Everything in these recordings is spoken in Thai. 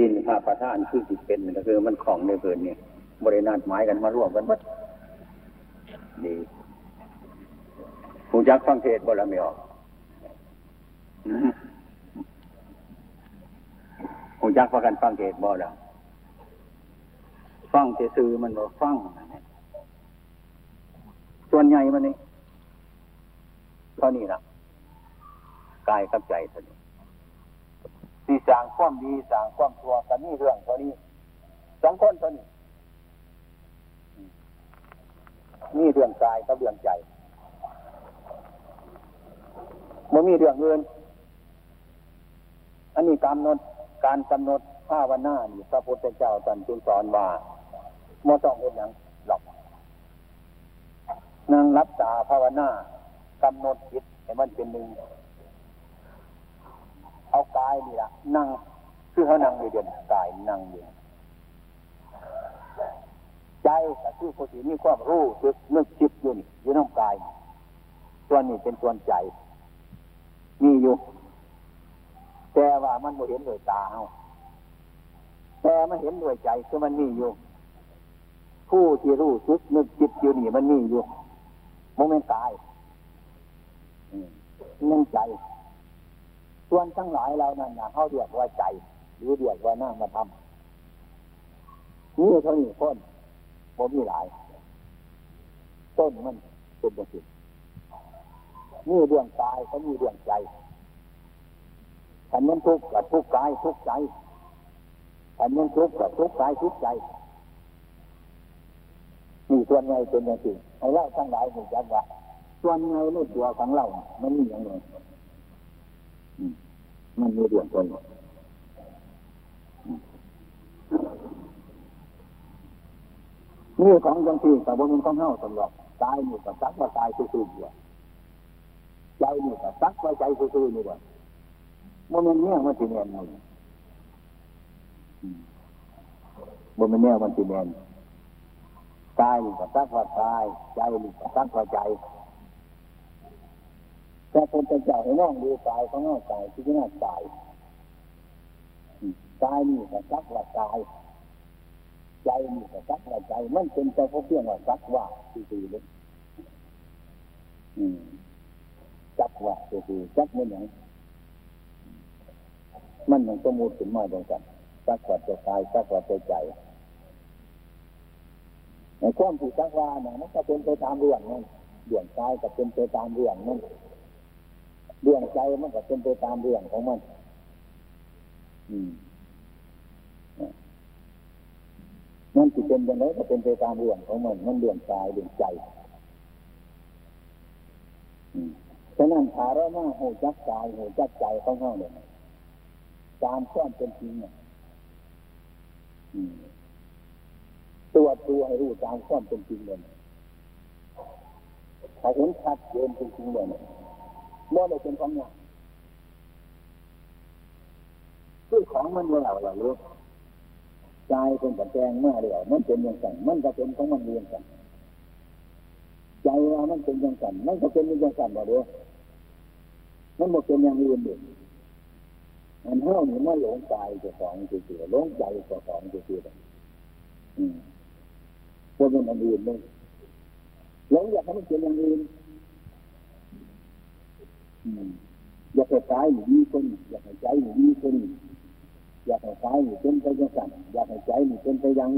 จีนพระประธานคือจิตเป็นก็คือมันของในเกินเนี่ยบริณาดหมายกันมาร่วมกันวัดดีผู้จักฟังเทศบ่ละไม่ออกผู้จักพากันฟังเทศบ่ละฟังเทซื้อมันบ่ฟังส่วนใหญ่มันนี่เท่านี้นะกายกับใจเท่านี้ ที่สร้างความดีสร้างความชั่วกันนี่เรื่องเท่านี้สองคนเท่านี้นี่เรื่องกายกับเรื่องใจมันมีเรื่องเงินอันนี้กำหนดการกำหนดภาวนานี่พระพุทธเจ้าตรัสจึงสอนว่าเมื่อต้องเป็นอย่างหลับนั่งรับตาภาวนากำหนดจิตให้มันเป็นหนึ่ง เอากายนี่ละนั่งคือเขานั่งอยู่เดียวกายนั่งอยู่ใจก็คือผู้ที่มีความรู้สึกนึกคิดอยู่นี่อยู่น้องกายส่วนนี้เป็นส่วนใจ มีอยู่ แต่ว่ามันไม่เห็นด้วยตาเอาแต่มันเห็นด้วยใจคือมันมีอยู่ ผู้ที่รู้สึกนึกคิดอยู่นี่มันมีอยู่โมเมนต์กายมันใจ ส่วนทั้งหลายเรานั่นนะเขาเรียกว่าใจ หรือเรียกว่าหน้ามาทำนี่เท่านี้คนผมมีหลาย ต้นมันเป็นแบบนี้นี่เรื่องกายเขามีเรื่องใจขันมันทุกข์กับทุกข์กายทุกข์ใจขันมันทุกข์กับทุกข์กายทุกข์ใจนี่ส่วนใหญ่เป็นอย่างนี้ไอ้เล่าทั้งหลายหูจักว่าส่วนใหญ่ในตัวของเรา มันมีอย่างไร มันมีเรื่องคนนี่ของจังที่แต่บนมันต้องเท่าสำหรับกายนี่กับซักว่าตายซื่อๆอยู่ใจนี่กับซักว่าใจซื่อๆนี่ว่ามันมันเนี่ยมันตีแมนมันมันมันเนี่ยมันตีแมนกายนี่กับซักว่ากาย ใจนี่กับซักว่าใจ แต่คนจะจ่าให้น้องดูกายเขาน้องกายที่น่ากายกายนี่กับซักว่ากาย ใจนี่ก็สักว่าใจ มันเป็นแต่พวกเพียงว่าสักว่าคือๆเลยสักว่าคือๆสักมันอย่างมันมันสมมติถึงมาตรงกันสักว่าจะกายสักว่าจะใจในความที่สักว่าเนี่ยมันก็เป็นไปตามเรื่องนั่นเรื่องกายก็เป็นไปตามเรื่องนั่น เรื่องใจมันก็เป็นไปตามเรื่องของมัน อืมมันจะเป็นยังไงก็เป็นไปตามเรื่องของมัน มันเรื่องกายเรื่องใจฉะนั้นถ้าเรามาหูจักกายหูจักใจของเขาเนี่ยตามความเป็นจริงเนี่ยตัวตัวให้รู้ตามความเป็นจริงเลยถ้าเห็นชัดเจนเป็นจริงเลยเมื่อ ไรเป็นของเนี่ยคือของมันเมื่อเราเรารู้ใจเป็นกระแจงมาเดียวมันเป็นอย่างกันมันก็เป็นของมันเรียงกันใจว่ามันเป็นอย่างกันมันก็เป็นอย่างกันบ่เดียวมันหมดเป็นอย่างอื่นเด็กมันเท่านี้มันหลงใจจะสองจะเสียหลงใจจะสองจะเสียอืมพวกมันอันอื่นเลยหลงอยากให้มันเป็นอย่างอื่น อยากให้กายอยู่ดีคนอยากให้ใจอยู่ดีคนอยากให้กายนี่เป็นไปยังสั่นอยากให้ใจนี่เป็นไปยัง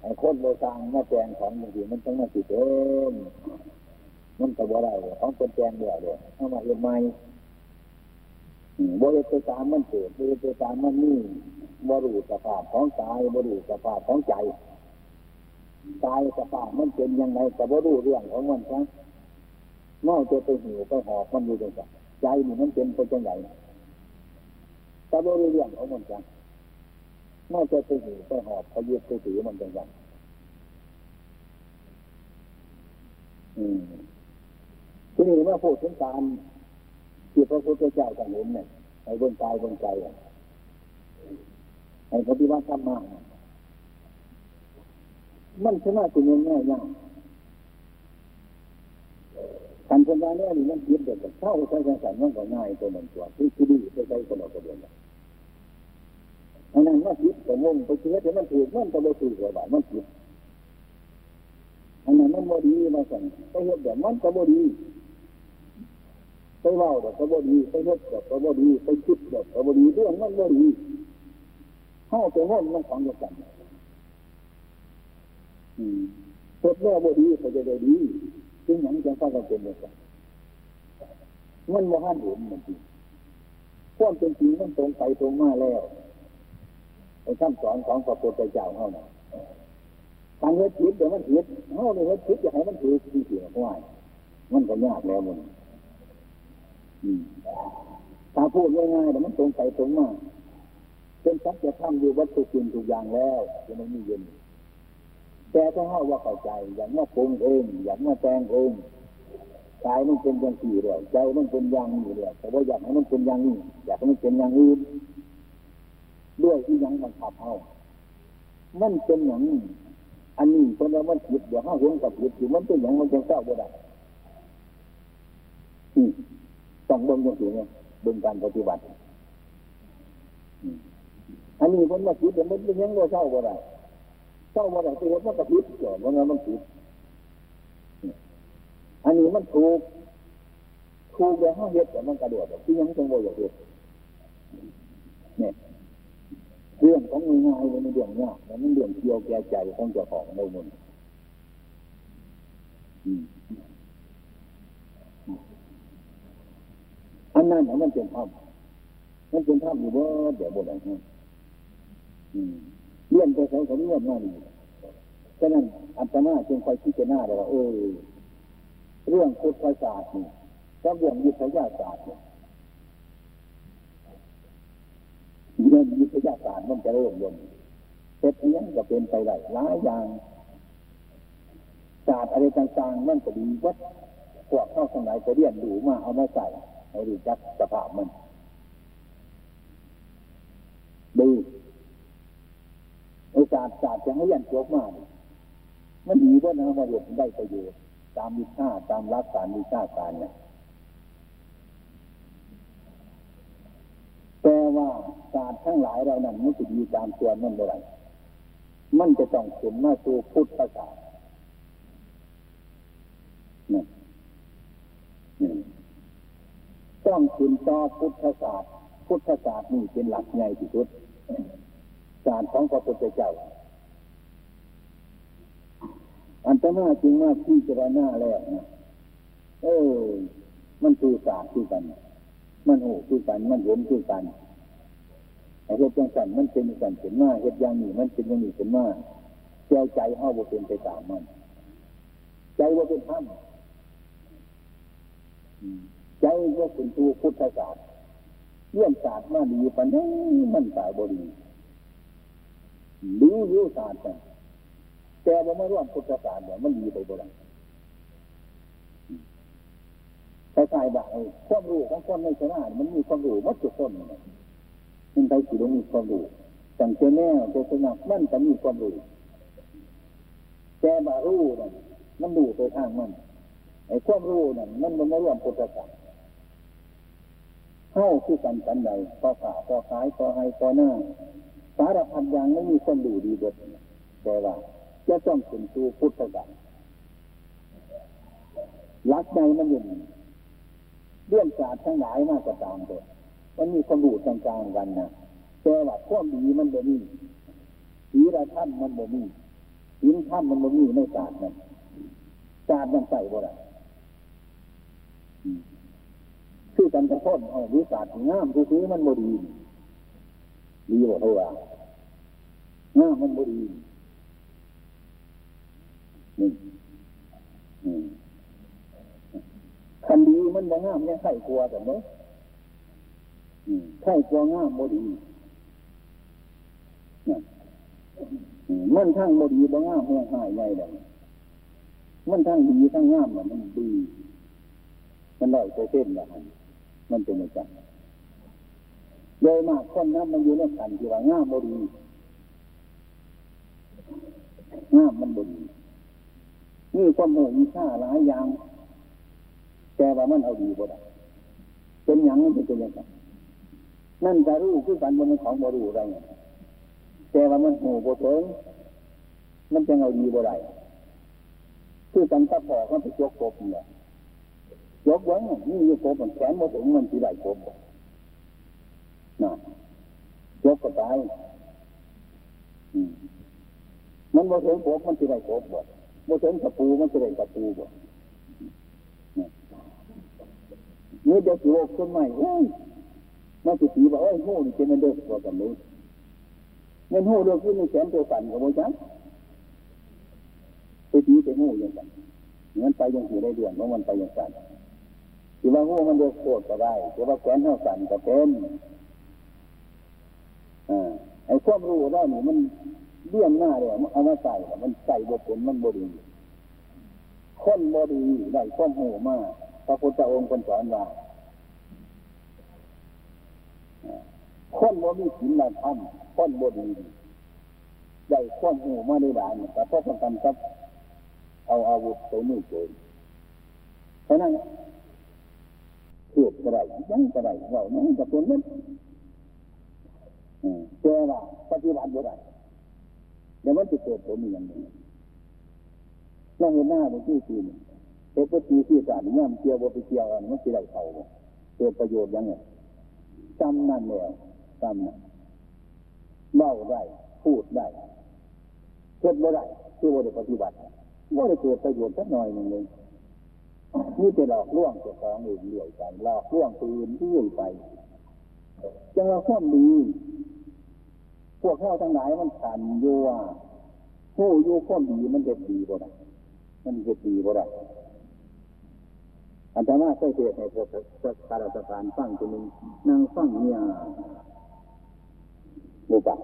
ไอ้คนโลซางมาแจงของบางทีมันต้องมาติดเองมันก็บ่ได้ของคนแจงเดียวเลยวเข้ามาเห็นไหม่บริเวณตามมันเกิดบริเวณตามมันนี่บริสุทธิ์ภาพของกายบริสุทธิ์ภาพของใจกายสภาพมันเป็นยังไงแต่บริสุทธิ์เรื่องของมันครับ นอกจะไปหิวไปหอบมันอยู่ตรงไหนใจนี่มันเป็นไปจังไหนแต่บริเรื่องของมันจังไม่จะไปหิวไปหอบเขาเยึดไปถือมันจังจังทีนี้เมื่อพูดถึงการที่พระพุทธเจ้าจะเห็นเนี่ยไอ้บนกายบนใจไอ้ปฏิวัติธรรมะมันชนะคุณยังง่ายยาก การเป็นว่าเนี่ยนี่มันคิดเด็กเข้าใช้การสั่นมันก็ง่ายตัวมันตัวที่ที่ดีใช้ใช้คนเราก็เดียวกันอันนั้นมันผิดแต่งงไปเชื่อแต่มันถูกมันจะไม่ถูกเลยว่ามันผิดอันนั้นมันโมดีมาสั่งไปเห็นแบบมันก็โมดีไปเล่าแบบก็โมดีไปเห็นแบบก็โมดีไปคิดแบบก็โมดีเรื่องมันโมดีเข้าไปห้องมันของเดียวกันอืมเฮ็ดแล้วโมดีเขาจะได้ดี ซึ่งหยังจะเข้ากันเป็นเดียกันมันโมหันเห็นมันจริงความเป็นจริงมันตรงไปตรงมาแล้วไอ้คำสอนของพระพุทธเจ้าเท่านั้นการเฮ็ดผิดเดี๋ยวมันผิดเฮาในเฮ็ดผิดจะให้มันถูกที่เสียง่ายมันก็ยากแล้วมันถ้าพูดง่ายๆแต่มันตรงไปตรงมาเป็นสัจธรรมอยู่วัตถุสิ่งทุกอย่างแล้วจะไม่มีเย็น แต่ถ้าเฮาว่าเข้าใจ อย่างว่าปรุงเองอย่างว่าแต่งเองกายมันเป็นอย่างสี่เดียวใจมันเป็นอย่างนี้เดียวแต่ว่าอยากให้มันเป็นอย่างนี้อยากให้มันเป็นอย่างอื่นด้วยที่ยังบังคับเฮามันเป็นอย่างอันนี้คนเรามันผิดเดี๋ยวเฮาเห็นกับผิดอยู่มันเป็นอย่างมันจะเศร้าบ่ได้ต้องเบิ่งอย่างสี่เนี่ยเบิ่งการปฏิบัติอันนี้คนมาผิดเดี๋ยวมันเป็นอย่างเราเศร้าบ่ได้ เศร้าบ่ได้ที่เห็นมันกับผิดก่อนมันมันผิดอันนี้มันถูกถูกอย่างห้าเฮ็ดแต่มันกระโดดที่ยังจังโวยอย่างเฮ็ดเนี่ยเรื่องของง่ายๆเลยมันเรื่องยากแล้วมันเรื่องเกี่ยวแก่ใจของเจ้าของในมุนอันนั้นมันเป็นธรรมมันเป็นธรรมอยู่ว่าเดี๋ยวบนอะไร เลี่ยนไปใช้ของเลี่ยนมาดีฉะนั้นอัตมาจึงคอยคิดจะหน้าเลยว่าเออเรื่องพุทธศาสตร์นี่กับเรื่องวิทยาศาสตร์เนี่ยเรื่องวิทยาศาสตร์มันจะเริ่มลงเพ็นี้ก็เป็นไปได้หลายอย่างศาสตร์อะไรต่างๆมันก็ดีวัดพวกเข้าสมัยไปเรียนดูมาเอามาใส่ให้รู้จักสภาพมันดูาสตร์ศาสตร์จะให้เรียนจบมามันดีว่านะมาเรียนได้ประโยชน์ตามวิชาตามรักการวิชาการเนี่ยแต่ว่าศาสตร์ทั้งหลายเรานั้นมันจะดีตามตัวมันเมื่อไรมันจะต้องขึ้นมาสู่พุทธศาสตร์นี่ต้องขึ้นต่อพุทธศาสตร์ พุทธศาสตร์นี่เป็นหลักใหญ่ที่สุดศาสตร์ของพระพุทธเจ้า อันตมาจริงว่าพี่จะหน้าแล้วนะเออมันคือศาสตร์คือกัน มันหูคือกัน มันเห็นคือกันไอ้เหตุจังสันมันเป็นกันเห็นว่าเหตุอย่างนี้มันเป็นอย่างนี้เห็นว่าใจใจห้าว่เป็นไปตามมัน ใจว่าเป็นธรรมใจว่าเป็นตัวพุทธศาสตร์เรื่องศาสตร์มาดีปันนี้มันสายบดีดีรู้ศาสตร์ แต่ว่าไม่ร่วมพุทธศาสนาเนี่ยมันดีไปบ่ได้ใครๆบ่าความรู้ของคนในชนะมันมีความรู้มัดจุดคนมันไปสิต้องมีความรู้สังเกตแน่เจตนามันจะมีความรู้แต่บารู้นั่นมันดูไปทางมันไอ้ความรู้นั่นมันมันไม่ร่วมพุทธศาสนาเข้าคือกันกันใดพอขาพอขายพอให้พอหน้าสารพัดอย่างไม่มีความดูดีเด็ดแต่ว่า จะต้องเป็นตัวพุทธศาสนาลักใจมันอยู่เรื่องศาสตร์ทั้งหลายมากกว่าตามตัวมันมีความรู้ต่างๆกันนะแต่ว่าความดีมันบ่มีศีลธรรมมันบ่มีศีลธรรมมันบ่มีในศาสตร์นั้นศาสตร์มันใส่บ่ได้คือกันกระพ้นเอาวิสาสตร์งามผู้ซื้อมันบ่ดีดีบ่เท่าว่างามมันบ่ดี นี่คันดีมันบ่งามเนี่ยไข่กลัวแต่เมื่อไข่กลัวงามบ่ดีมันทั้งบ่ดีบ่งามแห้งหายใหญ่เลยมันทั้งดีทั้งงามมันดี มันได้ไปเส้นแบบนั้นมันเป็นอย่างนั้นโดยมากคนนั้นมันอยู่ในขันที่ว่างามบ่ดีงามมันบ่ดี นี่ความโหมีค่าหลายอย่าง แต่ว่ามันเอาดีบ่ได้เป็นอย่างนั้นเป็นอย่างนั้นนั่นจะรู้คือการบนของบรูอะไรแต่ว่ามันหูบเถิงมันจะเอาดีบ่ได้คือกันกับอกมันไปยกกบเนี่ยยกไว้นี่ยกกบมันแขนโบถึงมันสีได้กบน่ะยกก็ตายมันโบถึงกบมันสีได้กบบ่ บถึงตะปูมันสีได้ตะปูบ่เนี่เดี๋ยวสิโลกขึ้นใหม่เฮ้ยมันจะสีบอกเอ้ยโหูนี่เป็นมันเด็กกว่ากันนี้เงินโหูเดือดขึ้นในแขนตัวสั่นกับโบจังไปตีไปโหูอย่างกันเงินไปยังสีได้เดือนเพราะมันไปยังสั่นที่ว่าโหูมันเดือดโคตรก็ได้แต่ว่าแขนเท่าสั่นก็เป็นอ่าไอ้ความรู้ได้นี่มัน เลี่ยมหน้าเลยเอามาใส่มันใส่บทผลมันบดีคนบดีได้ความหูมากพระพุทธองค์คนสอนว่าคนบ่มีศีลธรรมคนบ่ดีได้ข้อมูมาได้หลายแต่พอต้องกันกับเอาอาวุธไปมือโจรเพราะนั้นเทียบก็ได้ยังก็ได้เราเนี่ยจะเป็นนั้นเจอว่าปฏิบัติบ่ได้ เดี๋ยวมันจะเกิดผลอย่างนี้เราเห็นหน้าเป็นที่ทีนี่เป็นปฏิที่การเนี่ยมันเกี่ยวบ่ไปเกี่ยวกันมันจะได้เขาเกิดประโยชน์ยังไงจำนั่นแล้วจำนั่นเล่าได้ พูดได้เกิดบ่ได้คือว่าได้ปฏิบัติว่าได้เกิดประโยชน์สักหน่อยหนึ่งเลยนี่จะหลอกล่วงเจ้าของอื่นเรื่อยไปหลอกล่วงปืนเรื่อยไปจังว่าความดี พวกเข้าทั้งหลายมันขันอยู่ว่าผู้อยู่ความดีมันเด็ดดีบ่ได้มันเด็ดดีบ่ได้อันตรายใช่เหตุให้พวกข้าราชการฟังตัวนึงนั่งฟังเนี่ยบุปผา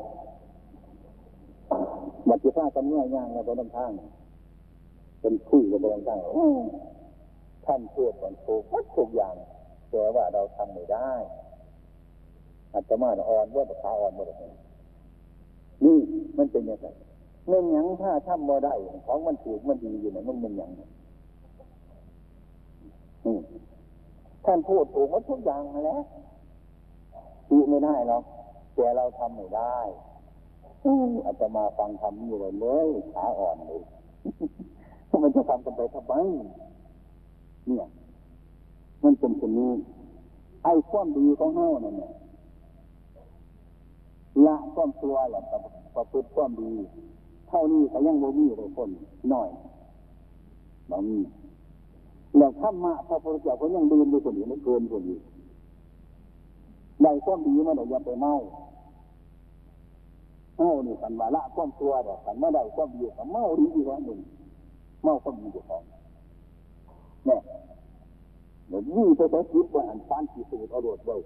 บัติภากันเมื่อย่างในบนทางเป็นคุยกับบนทางท่านพูดเหมือนถูกวัดทุกอย่างแต่ว่าเราทำไม่ได้อาจจะมาอ่อนว่าขาอ่อนหมดเลย นี่มันเป็นยังไงเมื่อยังถ้าทำบ่ได้ของมันถูกมันดีอยู่ไหนมันเป็นยังท่านพูดถูกวัดทุกอย่างมาแล้วตีไม่ได้หรอกแต่เราทำไม่ได้อาจจะมาฟังทำนี่เลยเลยขาอ่อนเลยมันจะทำกันไปทำไมเนี่ย มันเป็นคนนี้ไอ้ความดีของเฮานั่นเนี่ย ละความตัวแหละประพฤติความดี เท่านี้ก็ยังโมมีเลยคนน่อยบางมีแล้วข้ามมาพระพุทธเจ้าก็ยังดืนด้วยคนอื่นไม่เกินคนอื่นในความดีมันอย่าไปเมาเมานี่กันวาละความตัวเดี๋ยวกันเมื่อใดความดีกับเมาดีอีกแล้วหนึ่งเมาความดีเดียวกันเนี่ยเดี๋ยวยี่ไปใช้คิดว่าอันฟานขีสูตรเอาโดดเว้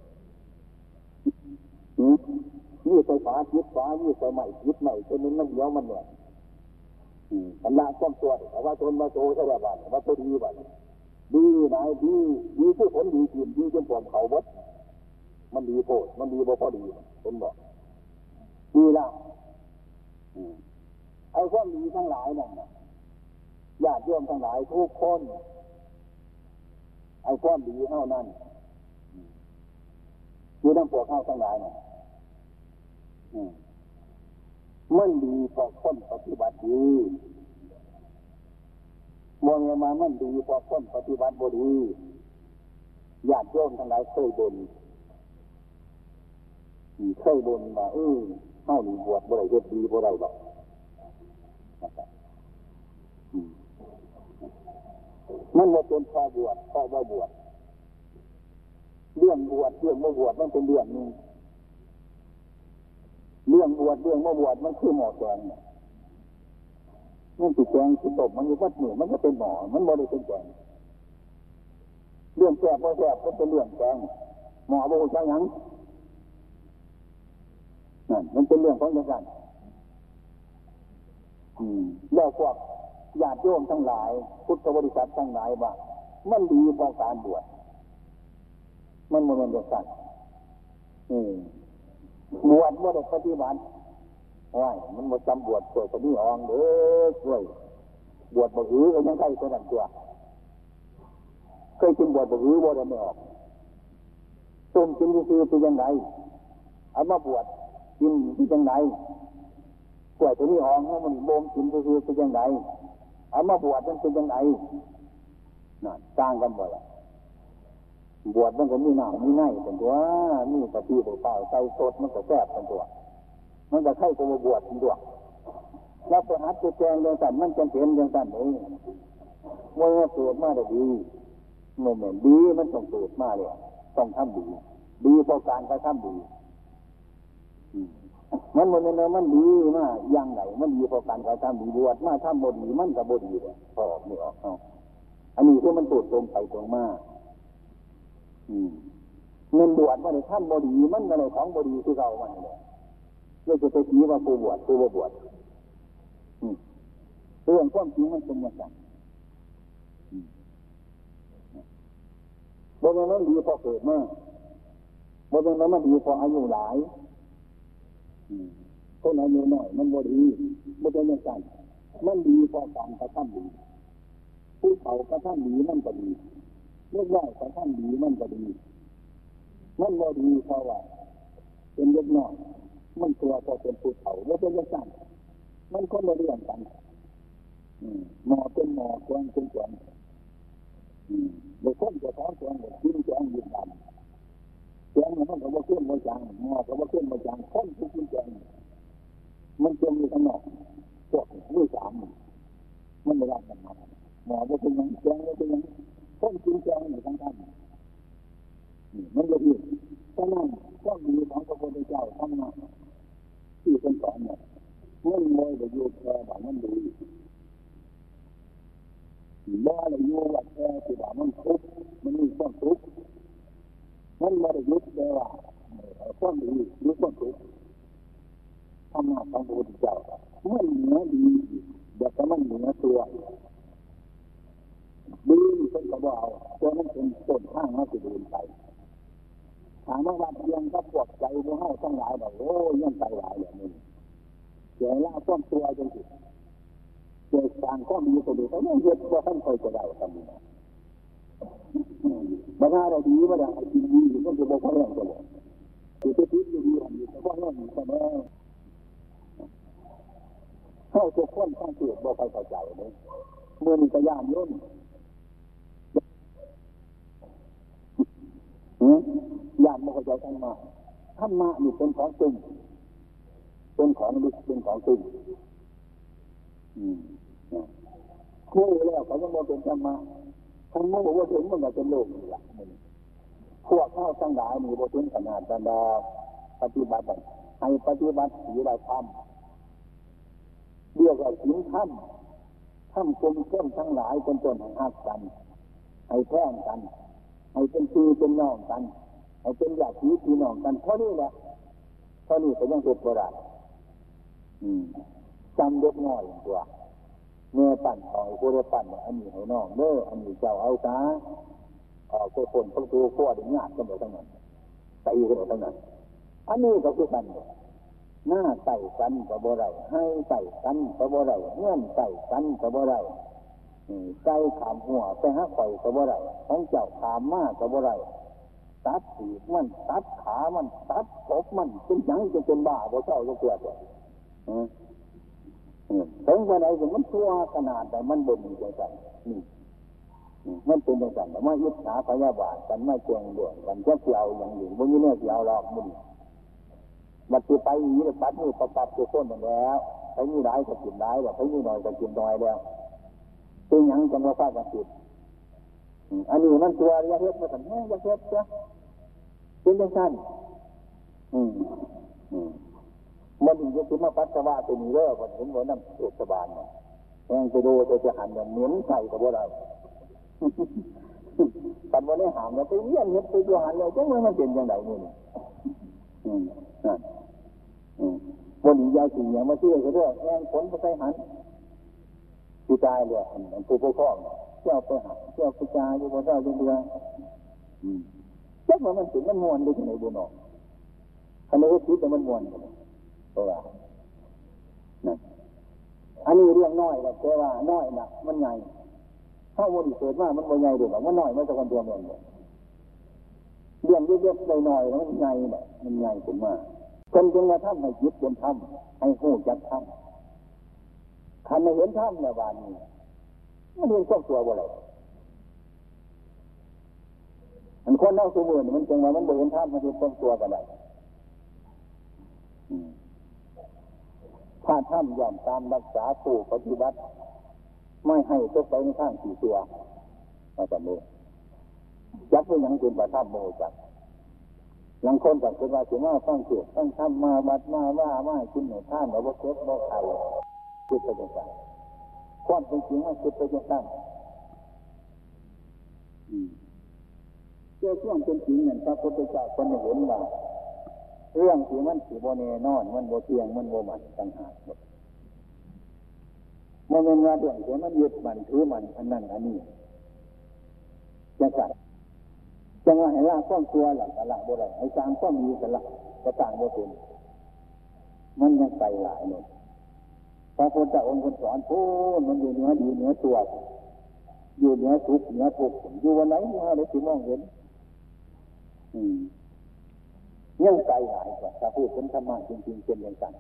ยี่ไปฝาคิดฝายี่ไปใหม่คิดใหม่จนมันเดียวมันเนี่ยกันละความตัวเดี๋ยวว่าตนมาโตใช่ไหมบ้านว่าตัวดีบ้านดีไหนดีดีที่ผลดีจริงดีจนผมเขาบดมันดีโพดมันดีบ่พอดีผมบอกดีละไอ้ความดีทั้งหลายนั่นญาติโยมทั้งหลายทุกคนไอ้ความดีเท่านั้นอยู่น้ำปวกเข้าทั้งหลายนั่น มันดีพอคนปฏิบัติดีมองมามันดีพอคนปฏิบัติบดีญาติโยมทั้งหลายเคยบนเคยบนมาเออเข้าหนีบวชบ่ได้เฮ็ดดีบ่ได้หรอกมันว่าเป็นพอบวชพอบ่บวชเรื่องบวชเรื่องบ่บวชมันเป็นเรื่องหนึ่ง เรื่องบวชเรื่องบ่บวชมันคือหมอแกงเนี่ยมันติดแกงติดตบมันอยู่วัดหนึ่งมันก็เป็นหมอมันบ่ได้เป็นแกงเรื่องแก่บ่แก่ก็เป็นเรื่องแกงหมอบ่รู้จักยังนั่นมันเป็นเรื่องของอย่างนั้นแล้วพวกญาติโยมทั้งหลาย พุทธบริษัททั้งหลายว่ามันดีเพราะการบวชมันมันเป็นอย่างนั้น บวชเมื่อได้ปฏิบัติว่ามันมาจำบวชสวยคนนี้อองเด้อช่วยบวชบหือก็ยังใกล้ตัวนั้นตัวเคยกินบวชบหือบวชไม่ออกต้มกินคือเป็นยังไงเอามาบวชกินที่จังไหนกล้วยตัวนี้ออกมันโบมกินคือเป็นยังไงเอามาบวชมันเป็นยังไงน่ะสร้างกันบ่ละ บวชมันก็มีหน้ามีไนเป็นตัวมีกะทิเปล่าใส่สดมันก็แซ่บเป็นตัว มันก็ไข่ตัวบวชเป็นตัวแล้วไปหัดไปแจงเรื่องสันมันจำเป็นเรื่องสันเองว่าเกิดมาได้ดีเงินเนี่ยดีมันต้องเกิดมาเลยต้องทำดี ดีเพราะการกระทำดีมันมันเนมันดีมากยังไงมันดีเพราะการกระทำดีบวชมาทำบดีมันกับบดีเลยพอไม่ออกอาอันนี้คือมันตูดตรงไปตรงมา เงินบวชมาในทำบดีมันอะไรของบดีที่เรามันเลยเราจะไปชี้ว่าผู้บวชผู้บวชเรื่องความจริงมันเป็นอย่างไรบางนั้นดีพอเกิดมาบางนั้นมันดีพออายุหลายคนอายุน้อยมันบดีมันเป็นอย่างไรมันดีพอการกระทำดีผู้เฒ่ากระทำดีมันก็ดี เล็กน้อยกระทำดีมันก็ดีมันบดีเพราะว่าเป็นเล็กน้อยมันตัวพอเป็นผู้เฒ่าแล้วเป็นอย่างไรมันคนละเรื่องกันหมอเป็นหมอแกงเป็นแกงเด็กคนจะท้องแกงกินแกงยืนดำแกงมันก็บ่ขึ้นบ่จางหมอก็บ่ขึ้นบ่จางคนที่กินแกงมันจะมีขนมพวกมือสามมันไม่รับมันมาหมอบ่เป็นยังแกงบ่เป็นยัง คนกินแกงอยู่ทั้งท่านมันเลยอีกฉะนั้นก็มีของพระพุทธเจ้าทั้งนั้นที่เป็นสอนเนี่ยมันเลยจะอยู่แค่แบบมันดีบ่ได้อยู่ว่าแค่ที่ว่ามันทุกข์มันมีความทุกข์มันไม่ได้ยึดแต่ว่าความดีหรือความทุกข์ธรรมะของพระพุทธเจ้ามันเหนือดีเดี๋ยวมันเหนือตัว ดีเป็นกระบอกตัวนั้นเป็นต้นข้างมาสิเดินไปถามว่าวัดเพียงก็ปวดใจไม่ให้ทั้งหลายแบบโอ้ยังใจหลายอย่างนี้เดี๋ยวล่าต้นตัวจนถึงเกิดการก็มีตัวเดียวไม่เยอะว่าท่านเคยจะได้ทำนี้บางอะไรดีบางอะไรดีดีก็จะบอกว่าเรื่องตัวเลยคือที่ที่ดีอันนี้แต่ว่าเรื่องนี้แต่แม่เข้าตัวคนข้างเกิดบอกไปเข้าใจเลยเมื่อมีกระยานย่น อย่านไม่เข้าใจทั้งมาธรรมะนี่เป็นของจริงเป็นของลึกเป็นของจริงคู่แล้วเขาจะมาเป็นธรรมะทั้งนั้นบอกว่าถึงมันก็เป็นโลกนี่แหละพวกเข้าทั้งหลายมีบทถึงขนาดบรรดาปฏิบัติให้ปฏิบัติสีเราทำเรียกว่าสินถ้ำถ้ำกลมเข้มทั้งหลายเป็นต้นห้หักกันให้แท่งกัน ให้เป็นปีเป็นน้องกันให้เป็นญาติพี่น้องกันเท่านี้แหละเท่านี้ก็ยังเป็นโบราณจำเล็กน้อยตัวเมื่อปั่นหอยผู้ได้ปั่นอันนี้ให้น้องเด้ออันนี้เจ้าเอาซาออกไปคนประตูขั้วดึงยากกันหมดทั้งนั้นตีกันหมดทั้งนั้นอันนี้ก็คือกันหน้าใส่กันกับบ่ไรให้ใส่กันกับบ่ไรเงื่อนใส่กันกับบ่ไร ใส่ขามหัวไปหาไข่กับบ่ไรของเจ้าขามมากกับบ่ไรตัดปีกมันตัดขามันตัดศพมันเป็นยังจะเป็นบ้าบ่เจ้าจะเกิดเลยถึงวันไหนมันชั่วขนาดแต่มันบ่มีใจนี่มันเป็นอย่างนั้นมาอิจฉาพยาบาทกันไม่เจียงเดือดกันจะเกี่ยวอย่างอื่นบางทีเนี่ยเกี่ยวหรอกมุนบัดที่ไปนี้เลยปัดนี่ประปัดตัวคนหมดแล้วไปมีร้ายก็กินร้ายแล้วไปมีน้อยก็กินน้อยแล้ว เป็นอย่างจังว่าฟากันจิตอันนี้มันตัวระยะเทศมาถึงเนี่ยระยะเทศจ้ะเป็นย่างนั้นอืมอืมมันจะคิดมาปัสสาวะเป็นเรื่องมันเห็นว่านั่นเทศบาลเนี่ยแองจะดูจะจะหันอย่างเหม็นใส่กับพว่าเราแต่วันนี้หามเราไปเยี่ยมเห็นไปดูหันเลยจังเลยมันเป็นยังไงนี่อืมนั่นอืมวันนี้ยายสิ่งอย่างมาเชื่อเขาด้วยแองผลไปใส่หัน ผู้ชายเลยผู้ปกครองเจ้าไปหาเจ้าผู้ชายอยู่บนเจ้าเรืออืมจักว่ามันถึงมันมวนได้ที่ไหนบุญออกอันนี้ก็คิดแต่มันมวนเพราะว่าอันนี้เรื่องน้อยแหละแต่ว่าน้อยนะมันใหญ่ถ้าวันเกิดมามันบ่ใหญ่เดี๋ยวมันน้อยมันจะคนเดียวเองเรื่องเล็กๆน้อยๆมันใหญ่แหละมันใหญ่ขึ้นมาคนจึงมาทำให้จิตเป็นธรรมให้หู้จักธร รมคันไม่เห็นถ้ำในวันนี้มันเห็นควบตัวบ่ไรมันคนน่าสมือมันจังว่ามันบ่เห็นถ้ำมันเห็นควบตัวกันได้ถ้าถ้ำยอมตามรักษาผู้ปฏิบัติ ไม่ให้ตกไปในข้างสี่ตัวมาจำเลยยักษ์เป็นยังเป็นประทับโมจักหลังคนกับเป็นว่าเสียว่าฟังเสียฟังทำมาบัดมาว่าว่าคุณหนูท่านหรือว่าเก็บบ่ไข่ คิดไปจังสันความเป็นจริงว่าคิดไปจังสันเจ้าช่วงเป็นจริงเนี่ยพระพุทธเจ้าคนเห็นว่าเรื่องที่มันสีโบเนนอน มันโบเทียงมันโบมันต่างหากหมดมันเป็นว่าเรื่องที่มันยึดมันถือมันอันนั้นอันนี้จังสันจังว่าให้ละข้อมตัวหลักละบ่ได้ให้สร้างข้อมมีกันละก็ต่างบ่เป็นมันยังไปหลายหน่ พระพุทธองค์สอนพูดมันอยู่เหนือดีเหนือตัวอยู่เหนือทุกเหนือทุกอยู่วันไหนเมื่อไรสิมองเห็นอืมยังไกลหายกว่าถ้าพูดเป็นธรรมะจริงๆเป็นอย่างนั้น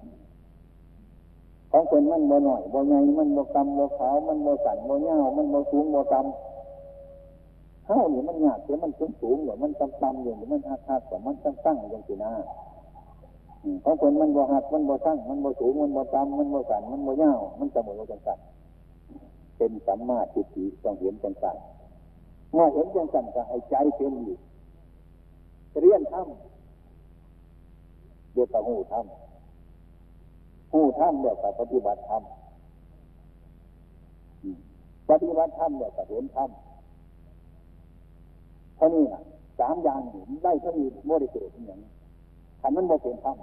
ของคนมันบ่หน่อยบ่ใหญ่มันบ่กำบ่ขาวมันบ่สั่นบ่เงามันบ่สูงบ่ต่ำเท่านี่มันยากเสียมันสูงสูงหรือมันต่ำต่ำอยู่หรือมันหักหักแต่มันตั้งตั้งอย่างสินะ เพราะคนมันบ่หักมันบ่ตั้งมันบ่สูงมันบ่ต่ำมันบ่สั่นมันบ่ยาวมันเสมอจังสันเป็นสัมมาทิฏฐิต้องเห็นจังสันเมื่อเห็นจังสันก็ให้ใจเป็นอยู่เรียนทำเดี๋ยวกับหูทำหูทำเดี๋ยวกับปฏิบัติทำปฏิบัติทำเดี๋ยวกับเห็นทำเท่านี้นะสามอย่างนี้ได้เท่านี้โมได้เกิดอย่างนี้ ขันมันโมเป็นธรรม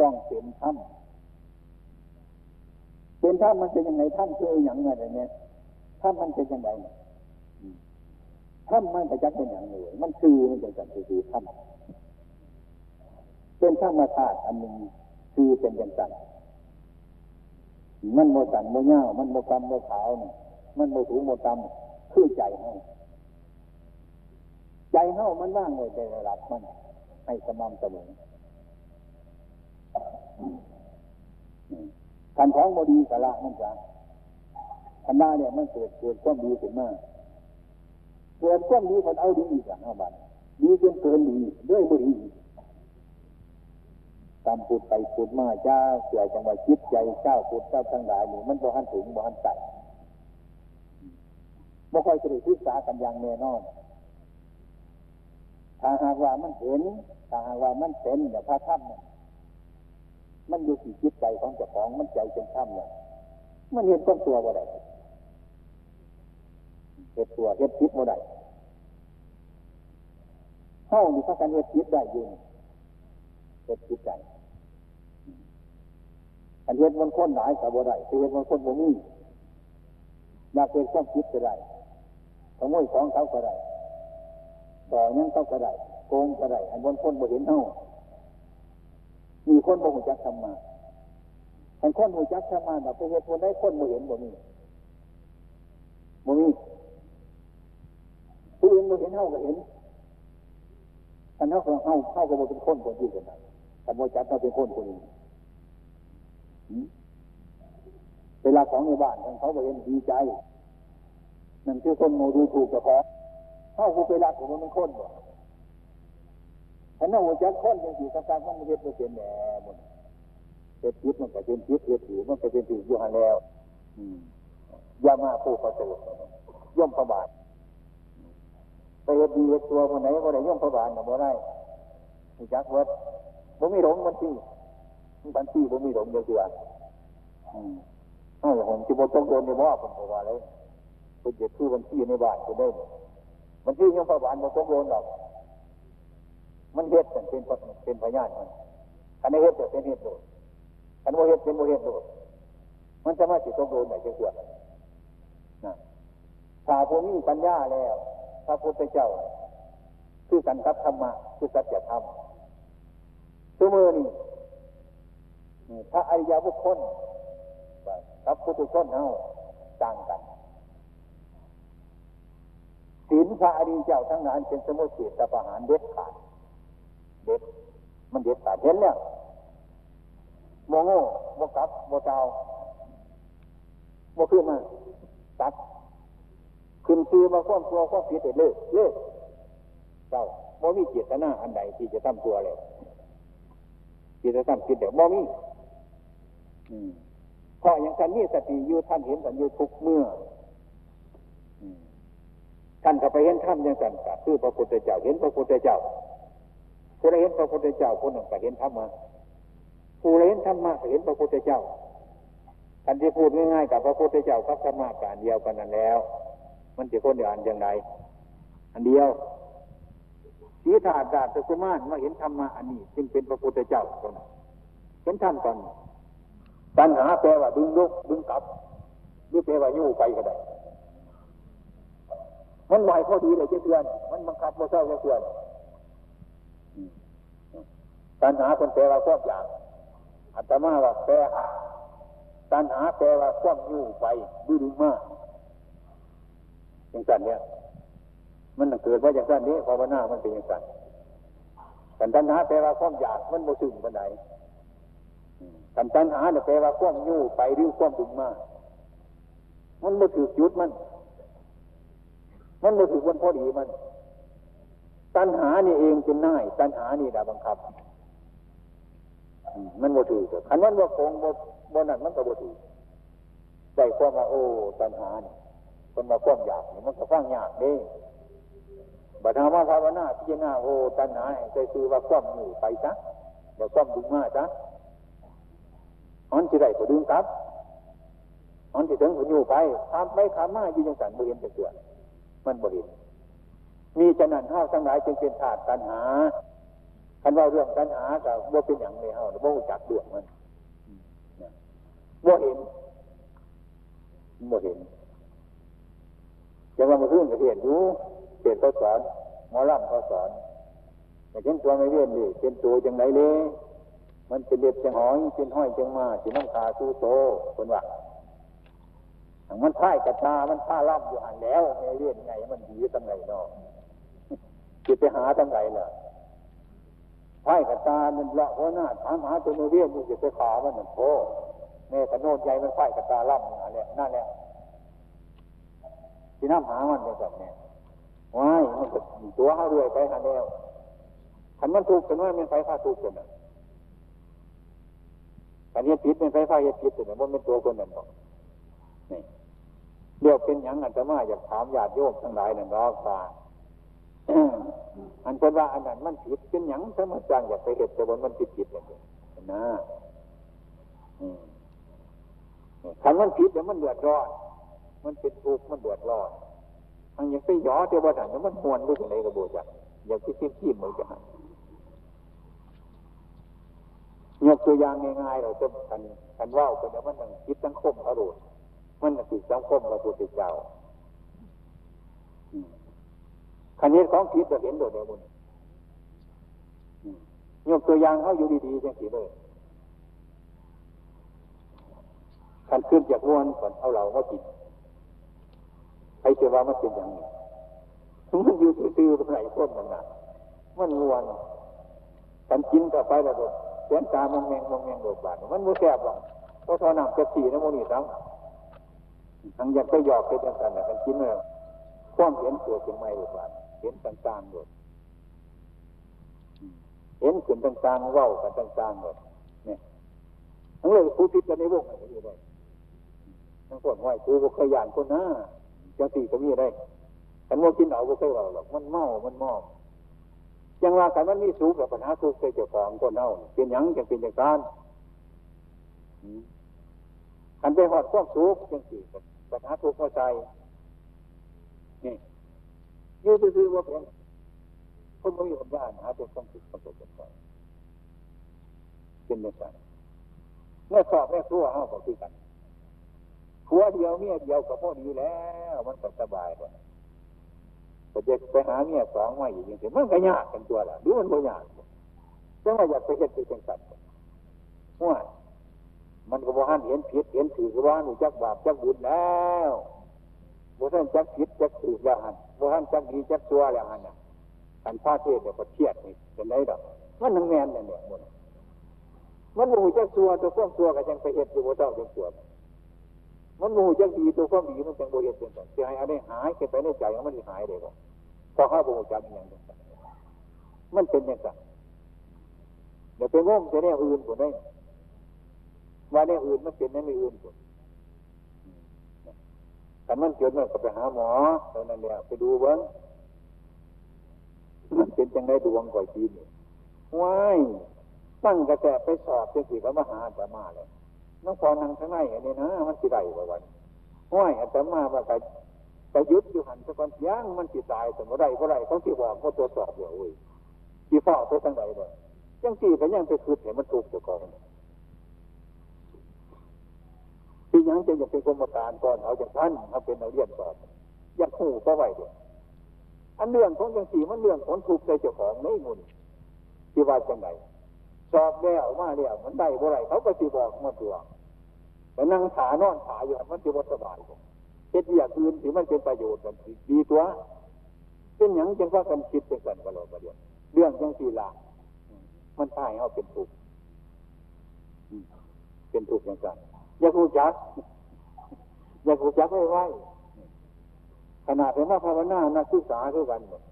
ต้องเป็นธรรมเป็นธรรมมันเป็นยังไงท่านคืออย่างไรเนี่ยท่ามันเป็นยังไงเนี่ยท่ามันประจักษ์เป็นอย่างไรมันคือมันเป็นจักคือธรรมเป็นธรรมธาตุอันหนึ่งคือเป็นย่างไรมันโมสันโมเง่ามันโมกรรมโมขาวเนี่ยมันโมถูโมตำคือใจให้ใจเฮ้ามันว่างเลยใจระดับมัน ให้สม่ำเสมอขันท้องบดีสาระมันจะขันหน้าเนี่ยมันเกิดเกิดความดีขึ้นมาเกิดความดีคนเอาดีอีกอย่างบันดีจนเกินดีด้วยบดีตามปุดไปปุดมาเจ้าเสียจังหวะจิตใจเจ้าปุดเจ้าทั้งหลายนี่มันบ่หันถึงบ่หันใส่บ่ค่อยจะได้ศึกษากันอย่างแน่นอน ถ้าหากว่ามันเห็นถ้าหากว่ามันเป็นอย่าพระถ้ำเนี่ยมันอยู่ที่จิตใจของเจ้าของมันใจเป็นถ้ำเนี่ยมันเห็นต้นตัวบ่ได้เห็ดตัวเห็ดพิษบ่ได้เข้ามีพระกันเห็ดพิษได้ยินเห็ดพิษใจอันเห็ดมันค้นหลายกับบ่ได้เห็ดมันค้นบ่มีอยากเป็นความคิดก็ได้ขโมยของเขาก็ได้ ต่อยังเขาก็ได้โกงก็ได้อันบนคนบ่เห็นเท่ามีคนบ่หูจักทำมาอันคนหูจักทำมาแบบเหตุผลได้คนบ่เห็นบ่มีบ่มีผู้อื่นบ่เห็นเท่าก็เห็นอันเท่าของเท่าเท่าก็บ่เป็นคนคนที่กันได้แต่บ่จักเราเป็นคนคนนี้เวลาของในบ้านของเขาบ่เห็นดีใจนั่นคือคนโมดูถูกเจ้าของ เข้ากูไปรักของมันมันค้นบ่ถ้าน้องหัวจักคนยังสีกระมันเฮ็ดไม่เป็นแหน่หมดเฮ็ดพิษมันก็เป็นพิษเฮ็ดถือมันก็เป็นถืออยู่หันแล้วอย่ามาผู้ประเสริฐย่อมประบาทไปเฮ็ดดีเฮ็ดตัวคนไหนคนไหนย่อมประบาทเนี่ยบ่ได้หัวจักเวิร์ดบ่มีหลงมันที่บันที่บ่มีหลงเดียวเดียวอืมอ้าวผมที่บ่ต้องโดนในบ่อผมบอกว่าเลยเป็นเด็กคือบันที่ในบ้านจะได้ มันที่ยงพระบานมันตกโลนหรอกมันเฮ็ดเป็นเป็นเป็นพยานมันคันนี้เฮ็ดเป็นเฮ็ดโดดคันว่าเฮ็ดเป็นโมเฮ็ดโดดมันจะมาสิตกโลนไหนเชื่อนะถ้าผู้มีปัญญาแล้วพระพุทธเจ้าคือสันทัพธรรมะคือสัจธรรมตัวมือนี่ถ้าอริยบุคคลพระพุทธชนเฮาต่างกัน ศีลพระอริยเจ้าทั้งนั้นเป็นสมุทเฉตประหารเด็ดขาดเด็ดมันเด็ดขาดเห็นเนี่ยโมโง่โมกับโมเจ้าบ่ขึ้นมาตัดขึ้นซื้อมาความตัวความผิดเลิกเลิกเจ้าบ่มีเจตนาอันใดที่จะทำตัวเลยที่จะทำผิดเดี๋ยวบ่มีเพราะอย่างท่านมีสติอยู่ท่านเห็นท่านอยู่ทุกเมื่อ ท่านก็ไปเห็นท่านอย่างสันกัคือพระพุทธเจ้าเห็นพระพุทธเจ้าผู้ใดเห็นพระพุทธเจ้าคนหนึ่งก็เห็นธรรมะผู้ใดเห็นธรรมะก็เห็นพระพุทธเจ้าท่านที่พูดง่ายๆกับพระพุทธเจ้ากับธรรมะการเดียวกันนั่นแล้ว มันจะคนเดียวอันอย่างไรอันเดียวสีถาดาตะกุมารมาเห็นธรรมะอันนี้ จึงเป็นพระพุทธเจ้าคนเห็นท่านตอนปัญหาแปลว่าดึงลุกดึงกลับหรือแปลว่ายู่ไปก็ได้ มันไหวพอดีเลยเจ้าเือนมันบังคับว่าเจ้าเจ้าเือนปัญหาคนแปลว่าความอยากอัตมาว่าแปลปัญหาแปลว่าความยู่ไปดื้อมากอย่างนั้นเนี่ยมันเกิดว่าอย่างนั้นนี้ภาวนามันเป็นอย่างนั้นแต่ตัณหาแปลว่าความอยากมันโมถึงปันไหนแต่ตัณหาเนี่ยแปลว่าความยู่ไปหรือความดึงมากมันโมถึงยุดมัน มันโมถึงวันพอดีมัน ตัณหานี่เองเป็นน่าย ตัณหานี่ดาบังคับ มันโมถือขันมันว่าคงโมโมนั่นมันก็โมถือได้ความว่าโอ้ ตัณหานี่คนมาความอยากนี่มันก็ฟังยากเด้บัดนาภาวนาพิจารณาโอ้ตัณหาใจคือว่าความหมู่ไปซะเดี๋ยวความดึงมาซะอันที่ได้ก็ดึงกลับอันที่ถึงก็อยู่ไปทำไปทำมาอยู่ยังสันบริเวณจะเกิด มันบริเวณมีฉะนั้นห้าทั้งหลายจึงเป็นธาตุตัณหาคันว่าเรื่องตัณหากับว่าเป็นอย่างไรเฮาบ่จักเรื่องมันบ่เห็นบ่เห็นจะว่ามาเรื่องกระเทียนรู้เทียนเขาสอนหมอล่ำเขาสอนแต่เช่นตัวไม่เวียนนี่เป็นตัวจังไรเลยมันเป็นเด็บจังหอยเป็นห้อยจังมาสิน้ำขาสู้โตคนว่า มันพ่ายกระตามันผ้าล่ำอยู่หันแล้วไม่เรียนไงมันดีตั้งไงเนาะจะไปหาตั้งไงล่ะพ่ายกระตามันละหัวหน้าถามหาตัวไม่เรียนมันจะไปขามันเหมือนโธแม่กระโนดใหญ่มันพ่ายกระตาล่ำอยู่หันแล้วนั่นแหละที่น้ำหามันเป็นแบบนี้ว้ายมันก็ตัวเขารื่อยไปหาแล้วขันมันถูกกันว่ามันไฟฟ้าถูกกันนะขันย็ดพิษเป็นไฟฟ้าย็ดพิษแต่ว่าเป็นตัวคนนั้นหรอก นี่เรียกเป็นอย่างอันตมาอยากถามญาติโยมทั้งหลายนั่นรอกตาอันเป็นว่าอันนั้นมันผิดเป็นอย่างถ้ามันจังอยากไปเห็นแต่ว่ามันผิดผิดอย่างนี้นะขันมันผิดเดี๋ยวมันเดือดร้อน มันเป็นทุกข์มันเดือดร้อนอันยังไปย่อเทวดาเนี่ยมันมวนด้วยอะไรกระโบจักอย่างที่ทิ้งที่มือจะหันยกตัวอย่างง่ายๆเราจะกันกันว่ากันแล้วมันตั้งคิดตั้งคมอรุณ มันติดสังคมพระพุทธเจ้าคันนี้ของคิดจะเห็นโดยเดียวมุนยกตัวอย่างเขาอยู่ดีๆจังสีเลยคันขึ้นจากม้วนก่อนเอาเราก็จิตใครจะว่ามันเป็นอย่างนี้มันอยู่ซื่อๆไหนพ้นมันนะมันวนกันกินต่อไปแล้วเสียงตามองแมงมองแมงโดดบาดมันมูแสบหรอกเพราะทอน้ำจะสีนะโมนี่ซ้ำ ทั้งอยากไปหยอกไปจังสันกันกินเลยความเห็นตัวเป็นไม่โดดบาเห็นต่างๆโดดเห็นขึ้นต่างๆเว้ากันต่างๆโดดเนี่ยทั้งเลยผู้พิจารณาวงอะไรอยู่ได้ทั้งคนไหวกูก็เคยย่านคนหน้าจังสี่ก็มีได้ขันว่ากินเอาก็เคยว่าหรอกมันเมามันมอยังว่ากันมันมีสูงกับปัญหาทุกข์เจ้าของคนเอาเป็นยังจังเป็นอย่างการขันไปหอดความสูงจังสี่ ปัญหาทุกเข้าใจ นี่ยืดซื่อว่าเป็นคนไม่มีปัญญาหาตัวต้องทุกข์ประสบกันเป็นอย่างไรเมื่อสอบแม่ทั่วเอาบอกคือกันผัวเดียวเมียเดียวก็พอดีแล้ว มันก็สบายเลยแต่จะไปหาเมียสองมาอีกอย่างๆมันก็ยากกันตัวละหรือมันก็ยากจังว่าอยากไปเห็นไปเป็นสัตว์ว่า มันก็บอกหันเห็นผิดเห็นถือก็ว่าหนูจักบาปจักบุญแล้วบ่ท่านจักผิดจักถือแล้วหันบ่ท่านจักดีจักตัวแล้วหันน่ะอันพาเทศเดี๋ยวก็เทียดนี่เป็นไรดอกมันนังแมนเนี่ยเนี่ยมันมันบ่จักตัวตัวพวกตัวก็ยังไปเห็ดอยู่บ่เจ้าจักตัวมันมูจังดีตัวความดีมันจังโบเห็นเป็นสันจะให้อะไรหายเก็บไปในใจมันมันหายเลยก็พอข้าบูจักอย่างนี้มันเป็นอย่างไรเดี๋ยวไปงงจะได้อื่นคนได้ ว่าได้อื่นมันเป็นได้ไม่อื่นคนแต่มันเกิดมันก็ไปหาหมอตอนนั้นเนี่ยไปดูบ้างมันเป็นจังได้ดวงก่อยจีนว้ายตั้งกระแตไปสอบเจ้าสิก็มาหาจะมาเลยน้องพอนังข้างในอันนี้นะมันสิไรวันวันห้อยอาตมาว่าไปไปยุดอยู่หันสักคนย่างมันสิตายแต่เมื่อไรเพไรเขาที่บอกเขาตรวจสอบอยู่เว้ยที่ฝ้าตัวทั้งไหนเลยยังสี่ก็ยังไปคืดเห็นมันถูกตัวกอง ที่ยังจะยังเป็นกรรมการก่อนเอาจากท่านเขาเป็นนักเรียนสอบยังคู่ก็ไหวเดียวอันเรื่องของยังสี่มันเรื่องของถูกใจเจ้าของไม่งุนที่ว่าจังไหนสอบแล้วมาแล้วมันได้บ่ไรเขาก็สิบอกมาตัวแต่นั่งขานอนขาอยู่มันจะบ่สบายเฮ็ดอย่างอื่นที่มันเป็นประโยชน์กันดีตัวเป็นอย่างจังว่ากันคิดเป็นกันกันเราประเดี๋ยวเรื่องจังสี่ละมันท่ายเอาเป็นถูกเป็นถูกอย่างกัน อย่าคูจักอย่าคูจักไว้ไว้ขนาดเป็นว่าภาวนานักศึกษาเท่ากันหมด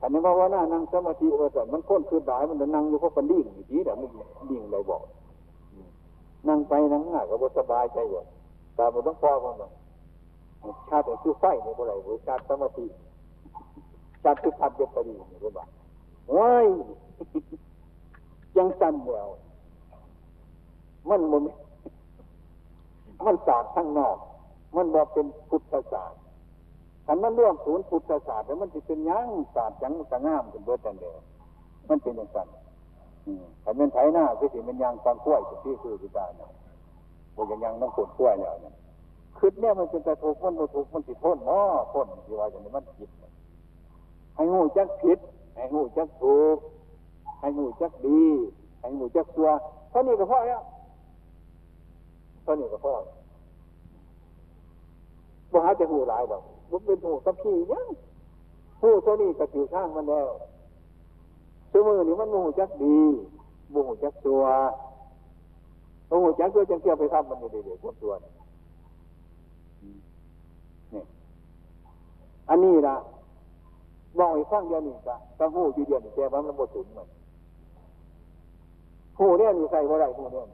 อันนี้ว่าว่าน่านั่งสมาธิว่าแต่มันค้นคืนหลายมันนั่งอยู่เพราะมันดิ่งอยู่ทีแต่มันดิ่งเลยบอก นั่งไปนั่งหน้าก็สบายใจอยู่แต่มันต้องพอกันชาติคือไฟในบ่ไรหรือชาติสมาธิชาติคือพัดเดียบดีหรือเปล่าว้ายยังสั่นเดียวมันมัน มันศาสตร์ข้างนอก มันบอกเป็นพุทธศาสตร์ขันมันร่วมศูนย์พุทธศาสตร์แล้วมันจะเป็นยังศาสตร์ยังสง่ามเป็นเบิดแต่เดียวมันเป็นอย่างนั้นขันเป็นไถหน้าคือสิมันยังตอนกล้วยที่คือที่ตาเนี่ยบอกยังยังต้องปวดกล้วยแล้วเนี่ยคือเนี่ยมันเป็นแต่ถูกมันไม่ถูกมันติดพ้นหม้อพ้นที่ว่าอย่างนี้มันผิดให้งูจักผิดให้งูจักถูกให้งูจักดีให้งูจักตัวเท่านี้ก็พอแล้ว ท่านี้ก็พอบ่หาจะหูหลายดอกมันเป็นหูสักขี้ยังหูเท่านี้ก็ถือข้างมันแล้วสมือนี่มันโมโหจักดีโมโหจักตัวโมโหจักตัวจังเกี่ยวไปทำมันเด็ดๆพวกตัวนี่อันนี้ละบอกให้ฟังเดียวนี่ก็ต้องหูอยู่เดียวนี่แต่ว่ามันบดสูงมือนหูเนี่ยนี่ใส่บ่ได้หูเนี่ย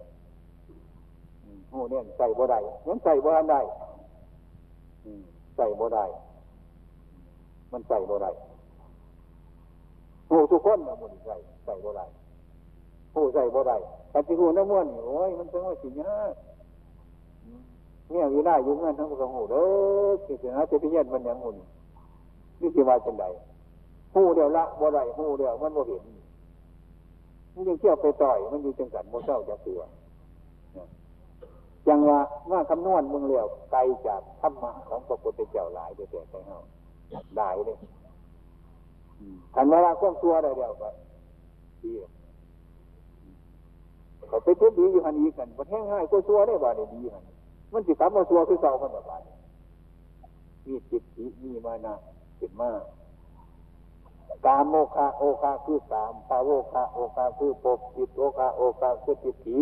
หูเนี่ยใส่บ่ได้ยังใส่บ่ได้ใส่บ่ได้ มันใส่บ่ได้หูทุกคนนะมันใส่ใส่บ่ได้หูใส่บ่ได้แต่ที่หูน้ำมันโอ้ยมันเป็นว่าสิเนี่ยเนี่ยอยู่ได้อยู่เงินทั้งหมดหูเด้อสิสินะจะไปเย็นมันยังหุ่นนี่สิว่าจังไดหูเดียวละบ่ได้หูเดียวมันบ่เห็นมันยังเที่ยวไปต่อย มันอยู่จังสันโมเศร้าจะเสือ ยังว่าว่าคำนวณมึงเลี้ยวไกลจากธรรมะของพระพุทธเจ้าหลายเดียวแต่เฮาได้เลยทันเวลาควบตัวได้เดียวก็ดีเขาไปทุบดีอยู่หันอีกันมันแห้งง่ายก็ชัวได้บ่าได้ดีหันมันจิตกลับมาชัวคือเก่ามันแบบนี้มีจิตทีมีมานะจิตมากกามโมคาโอคาคือกามปาโวคาโอคาคือปกจิตโอคาโอคาคือจิตถี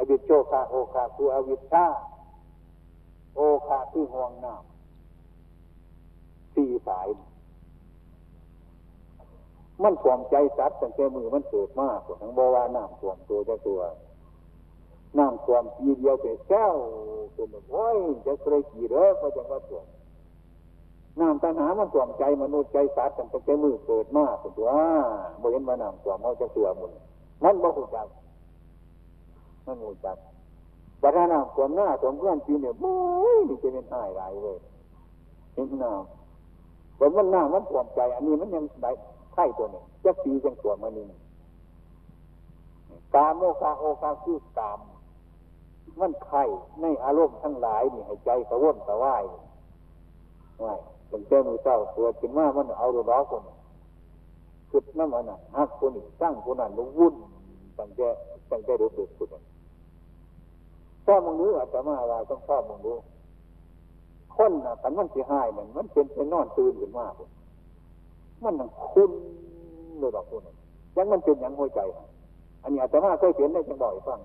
อวิชโชคาโอคาคืออวิชชาโอคาคือห่วงน้ำสี่สาย มันถ่วมใจสัตว์ตั้งแต่มือมันเกิดมากทั้งบวาน้ำถ่วมตัวจะตัวน้ำถ่วมปีเดียวเป็นแก้วเป็นโอ้ยจะเคยกี่เด้อก็จะว่าถ่วมน้ำตัณหามันถ่วมใจมนุษย์ใจสัตว์ตั้งแต่มือเกิดมากตัวบ่เห็นว่าน้ำถ่วมเขาจะตัวมุนมันบ่หูจัก มันหูจักบัดน้ำควมหน้าควมเพื่อนปีเนี่ยโอ้ยนี่จะเป็นหายไรเลยเห็นน้ำแต่มันหน้ามันถ่วมใจ อันนี้มันยังได้ไข่ตัวนี้จะปีจังตัวมันนี่กามโมคาโอคาคือกาม มันไข่ในอารมณ์ทั้งหลายนี่ให้ใจกระวนกระว่ายว่ายตั้งแต่มือเจ้าเกิดขึ้นมามันเอาดูร้อคนคิดน้ำมันอะฮักคนนี้สร้างคนนั้นลงวุ่นตั้งแต่ตั้งแต่เด็กๆคนนั้น ชอบมึงรู้อาจจะมาว่าต้องชอบมึงรู้คนน่ะแต่มันเสียหายมันมันเป็นเป็นนอนตื่นขึ้นมากมันนังคุณเลยบอกคุณยังมันเป็นยังหัวใจ อันนี้อาจจะมาเคยเห็นได้จังบ่อยฟัง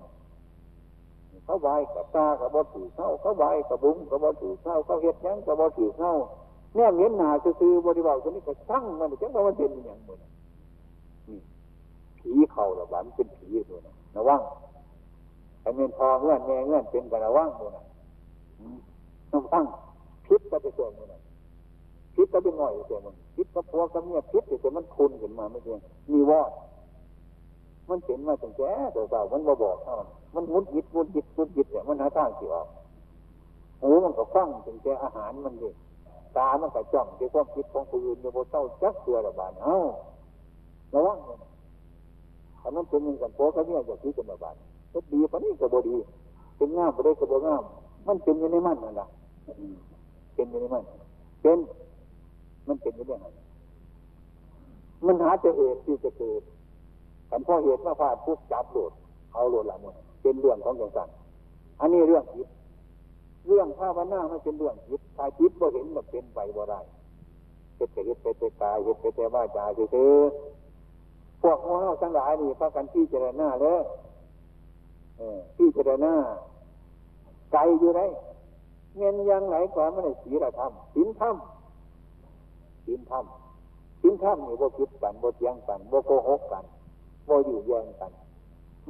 เขาไหวกับตากับบ่ถือเข้าเขาไหวกับบุ้งกับบ่ถือเข้าเขาเฮ็ดยังกับบ่ถือเข้าเนี่ยเห็นหนาซื่อบริบาลตัวนี้ก็ช่างมันจังว่ามันเป็นอย่างเหมือนนี่ผีเข่าระบาดเป็นผีตัวนั้นระวัง ไอ้เมนพอเงื่อนแม่เงื่อนเป็นกันระวังตัวนั้นระวังพิษก็จะตัวนมันพิษก็เป็นหน่อยตัวนมันพิษก็พวกับเนี่ยพิษแต่มันคุณขึ้นมาไม่เพียงมีวอดมันเป็นมาตั้งแต่ตัวเก่ามันบ่บอกเท่ามันมุดยิดมุดยิดมุดยิดเนี่ยมันหาทางสิออกหูมันก็ฟังตั้งแต่อาหารมันดิตามันก็จ้องที่ความคิดของผู้อื่นอยู่บเศร้าจักเสือระบาดเอ้าระวังเลยถ้ามันเป็นอย่างกันโป๊ก็เนี่ยอย่าคิดกันระบาด ก็ดีปะนี่ก็บดี เป็นงามบ่ได้ก็บ่งาม มันเป็นอยู่ในมันนั่นแหละเป็นอยู่ในมันเป็นมันเป็นอยู่เรื่องอะไรมันหาจะเหตุที่จะเกิดกันพ่อเหตุมาพาดพุกจับโหลดเอาโหลดละมันเป็นเรื่องของอย่างสั้นอันนี้เรื่องจิตเรื่องภาวนาไม่เป็นเรื่องจิตถ้าจิตบ่เห็นมันเป็นไปบ่ได้เหตุเหตุไปแต่กายเหตุไปแต่ว่าจาคือพวกโมเฮาทั้งหลายนี่พากันพี่เจริญหน้าเลย พี่เจรนาไกลอยู่ไหนเงินยังไหนกว่าไม่ได้ศีลธรรมศีลธรรมศีลธรรมศีลธรรมนี่บ่คิดกันบ่เทียงกันบ่โกหกกันบ่อยู่แย่งกัน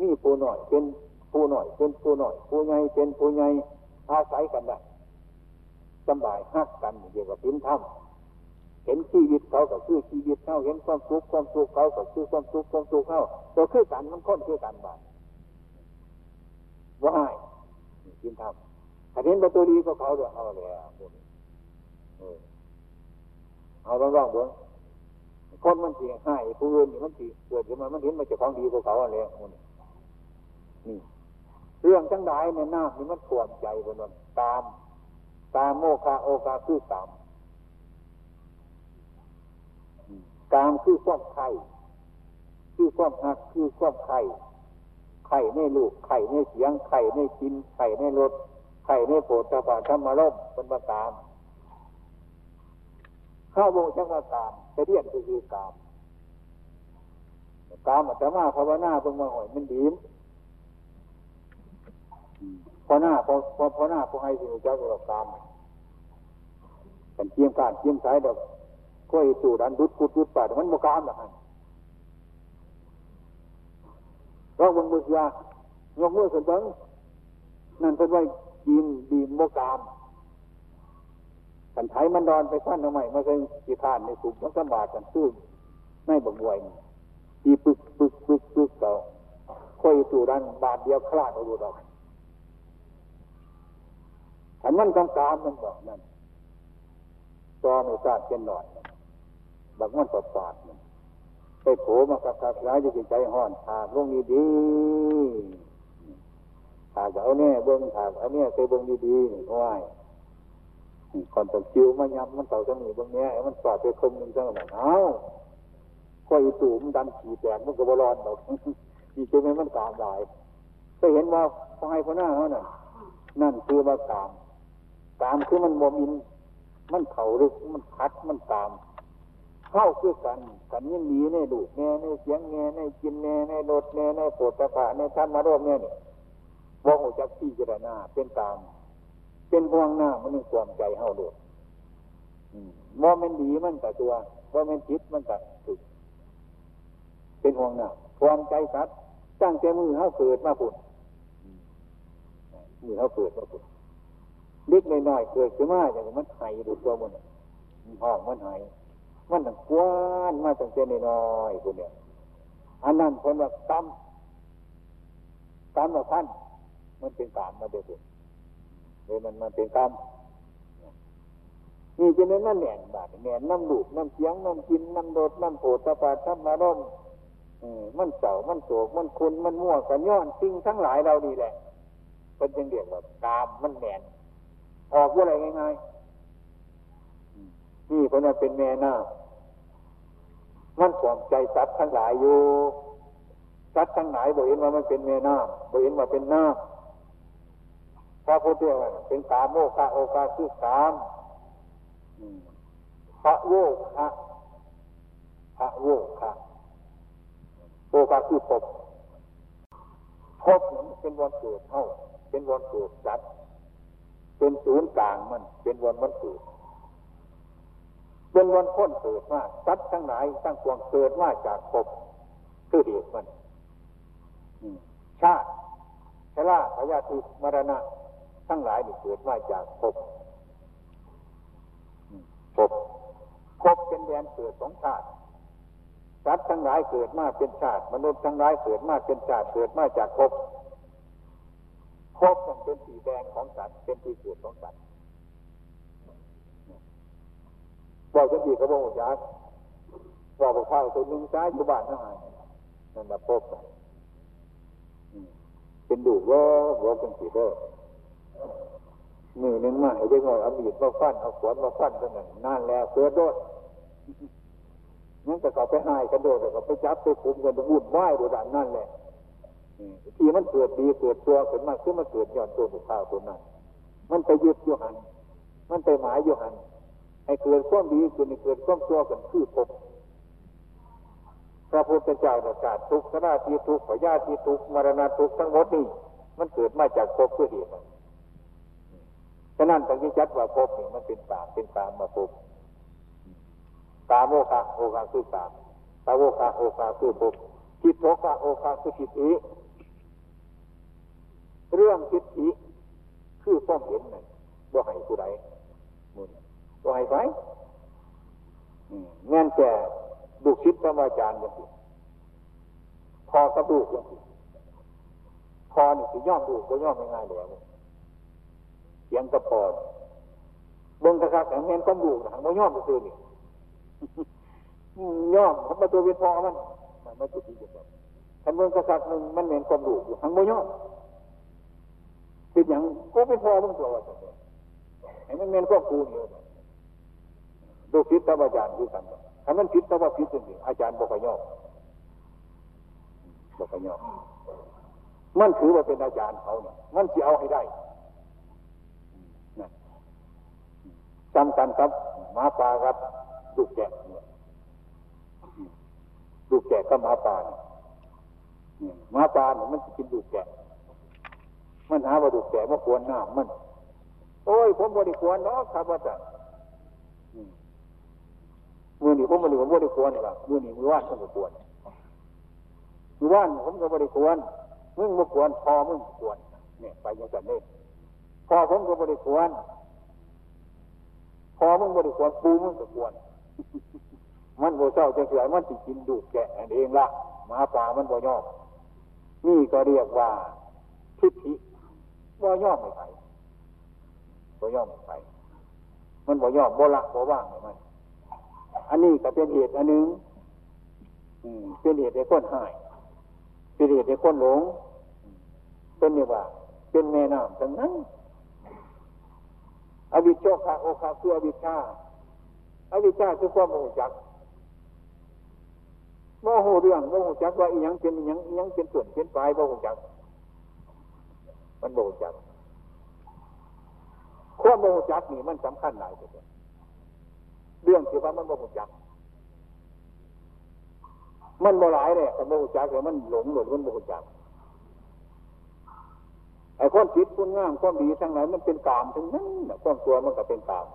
มีผู้หน่อยเป็นผู้หน่อยเป็นผู้หน่อยผู้ใหญ่เป็นผู้ใหญ่อาศัยกันได้สบายฮักกันเดียวกับพินธรรมเห็นชีวิตเขากับคือชีวิตเขาเห็นความสุขความสุขเขากับคือความสุขความสุขเขาตัวคือกันมันค้นคือกันบ้าง ว่าให้พินธรรมถ้าเห็นประตูดีก็เขาเดี๋ยวเอาเลยเอาลองลองเบิ้งคนมันเสียให้ผู้อื่นมันสีเกิดขึ้นมามันเห็นมันจะของดีกว่าเขาอะไรนี่เรื่องทั้งหลายในน้ำนี่มันขวมใจบนนั้นตาม ตามโมคาโอกาคือตามตามคือความไข่คือความหักคือความไข่ ไข่ในลูกไข่ในเสียงไข่ในกินไข่ในรสไข่ในโปรตปาธรรมารมเป็นประตามข้าวโมจังว่าตามไปเรียนก็คือกามกามอัตมาภาวนาเป็นมาหอยมันดีมพอหน้าพอพอพอหน้าพอให้สิ่งเจ้าก็ตามกันเทียมการเทียมสายดอกก็ไอสู่ดันดุดกุดดุดป่ามันโมกามหรอก เราบังมือยายกมือขึ้นบังนั่นเป็นไว้ดีมดีมโมกามกันไทยมันดอนไปสั้นทำไมมาเป็นกีทานในสุขมันสบาดกันซื่อไม่บังวยทีปึกปึกปึกปึกเก่าค่อยสู่ดันบาดเดียวคลาดเอาดูดอกอันมันกลางกามมันบอกนั่นตอไม่ทราบเป็นหน่อยบางมันปปาดมัน ไปโผล่มากับกับร้ายจะใจห่อนถากลงดีๆถากเอาเนี่ยเบิ้งถากเอาเนี่ยเคยเบิ้งดีๆนี่เขาว่าก่อนตะคิวมันยำมันเต่าจังหนีเบิ้งเนี้ยมันสอดไปคมหนึ่งจังหวะเอาก็อีตู่มันดันขี่แตกมันก็บอลอนดอกนี่จะไม่มันกามหลายก็เห็นว่าพอให้พอหน้าเขาน่ะ นั่นคือว่ากาม ตามคือมันบ่มิน มันเข่าลึกมันคัดมันตาม เข้าคือกันกันยิ่งหนีในดูแน่ในเสียงแน่ในกินแน่ในรถแน่ในโปรดตะปะในท่านมาโรบเนี่ยบ่หูจักที่จรณาเป็นตาม เป็นพวงหน้ามันมีความใจเฮาด้วยว่ามันดีมันแต่ตัวว่ามันจิตมันแต่ถึกเป็นห่วงหน้าความใจสัตว์ตั้งแต่มือเฮาเกิดมาปุ่นมือเฮาเกิดมาปุ่นเล็กน้อยเกิดขึ้นมาอย่างมันหายดูตัวมันห้องมันหาย มันตั้งกว้านมาตั้งแต่น้อยๆคนเนี่ยอันนั้นคนว่าตั้มตั้มว่าท่านมันเป็นกามมาเด็กเลยมันมันเป็นกามนี่จะนั้นนั่นแหน่บาดแหน่น้ำลูกน้ำเสียงน้ำกินน้ำโดน้ำโผล่ตาปาทับมาร่มมันเสามันโศกมันคุณมันมั่วกันย้อนสิ่งทั้งหลายเราดีแหละเป็นยังเดียกว่ากามมันแหน่ออกว่าอะไรง่ายๆ นี่เพราะนั้นเป็นแม่น้ามันขวมใจสัตว์ทั้งหลายอยู่สัตว์ทั้งหลายบอกเห็นว่ามันเป็นแม่น้ำบอกเห็นว่าเป็นน้ำพระพุทธเจ้าเป็นกาโมคาโอกาคือสามพระโวคะพระโวคะโอกาคือพบพบเหมือนเป็นวันเกิดเท่าเป็นวันเกิดสัตว์เป็นศูนย์กลางมัน เป็นวันวันเกิด เป็นวันพ้นเกิดมาสัตว์ทั้งหลายทั้งปวงเกิดมาจากภพคือเหตุมันชาติชราพยาธิมรณะ ทั้งหลายนี่เกิดมาจากภพภพภพเป็นแดนเกิดของชาติสัตว์ทั้งหลายเกิดมาเป็นชาติ มนุษย์ทั้งหลายเกิดมาเป็นชาติเกิดมาจากภพภพมันเป็นสีแดงของสัตว์เป็นที่เกิดของสัตว์ บอกจะดีกระบอกจักบอกบอกข้าวตัวนึงซ้ายอยู่บ้านทั้งหลายนั่นมาภพเป็นดูว่าหัวเป็นสีเด้อมือหนึ่งมาให้ได้งอยเอามีดมาฟันเอาขวานมาฟันกันนั่นนั่นแล้วเกิดโดดนั่นก็เขาไปหายกันโดดแต่ก็ไปจับไปคุมกันวุ่นวายโดยดังนั่นแหละที่มันเกิดดีเกิดตัวขึ้นมาขึ้นมาเกิดย้อนตัวถูกข้าวตัวนั้น มันไปยึดอยู่หัน มันไปหมายอยู่หัน ให้เกิดความดีขึ้นเกิดความชั่วกันคือภพพระพุทธเจ้าประกาศทุกข์สราทีทุกข์ขยาทีทุกมรณะทุกทั้งหมดนี่มันเกิดมาจากภพเพื่อเหตุฉะนั้นตั้งที่จัดว่าภพนี่มันเป็นตามเป็นตามมาภพตาโมกะโอคาคือตามตาโมกะโอคาคือภพทิฏโกะโอคาคือทิฏฐิเรื่องทิฏฐิคือความเห็นนั่นบ่ให้ผู้ใดมุ่ นบ่ให้ไปงั้นแก่ดูคิดธรรมอาจารย์อย่างนี้พอกระดูกอย่างนี้พอนี่สิย่อมดูก็ย่อมง่ายๆแล้วเสียงกระพอเบิ้งกระคักแข็งแม่นก็ดูนะมันย่อมไปซื้อนี่ย่อมทำมาตัวเป็นพอมันมันไม่จุดที่จะแบบถ้าเบิ้งกระคักมันมันเหม็นความดูอยู่ทั้งโมย่อมเป็นอย่างก็เป็นพอมึงตัวว่าจะไอ้มันเหม็นก็กูนี่ ดูคิดธรรมอาจารย์คือกันถ้ามันผิดแต่ว่าผิดจริงอาจารย์บอกให้ยอมบอกให้ยอมมันถือว่าเป็นอาจารย์เขาเนี่ยมันจะเอาให้ได้นะจำกันครับหมาป่าครับลูกแกะลูกแกะก็หมาป่าเนี่ยหมาป่าเนี่ยมันจะกินลูกแกะมันหาว่าลูกแกะมาควรหน้ามัน โอ้ย ผมบริควรเนาะครับว่าจะ มือนี่ผมมาหรือผมไม่ได้ควรหรอกมือนี่มือว่านผมก็ควรมือว่านผมก็ไม่ได้ควรมึงมาควรพอมึงควรเนี่ยไปยังกันเลยพอผมก็ไม่ได้ควรพอมึงไม่ได้ควรปูมึงก็ควรมันโบเจ้าจะเสือมันติกินดูแกะเองละมาป่ามันบ่ย่อมนี่ก็เรียกว่าทิฏฐิบ่ย่อมไม่ไปบ่ย่อมไม่ไปมันบ่ย่อมบ่ละบ่ว่างมัน อันนี้ก็เป็นเหตุอันหนึ่งเป็นเหตุให้คนหาย เป็นเหตุให้คนหลง เป็นเนี่ยว่า เป็นแม่น้ำทั้งนั้น อวิชโชคาโอคาคืออวิชชา อวิชชาคือความโมหจักโมโหเรื่องโมโหจักว่าอีหยังเป็นอีหยังอีหยังเป็นส่วนเป็นปลายโมโหจัก มันโมโหจัก ความโมโหจักนี่มันสำคัญหลายตัว เรื่องที่ว่ามันโมโหจัก มันโมหลายเลยแต่โมโหจักแต่มันหลงหลงมันโมโหจักไอ้คนคิดคนงามคนดีทั้งหลายมันเป็นกามทั้งนั้นความตัวมันก็เป็นกาม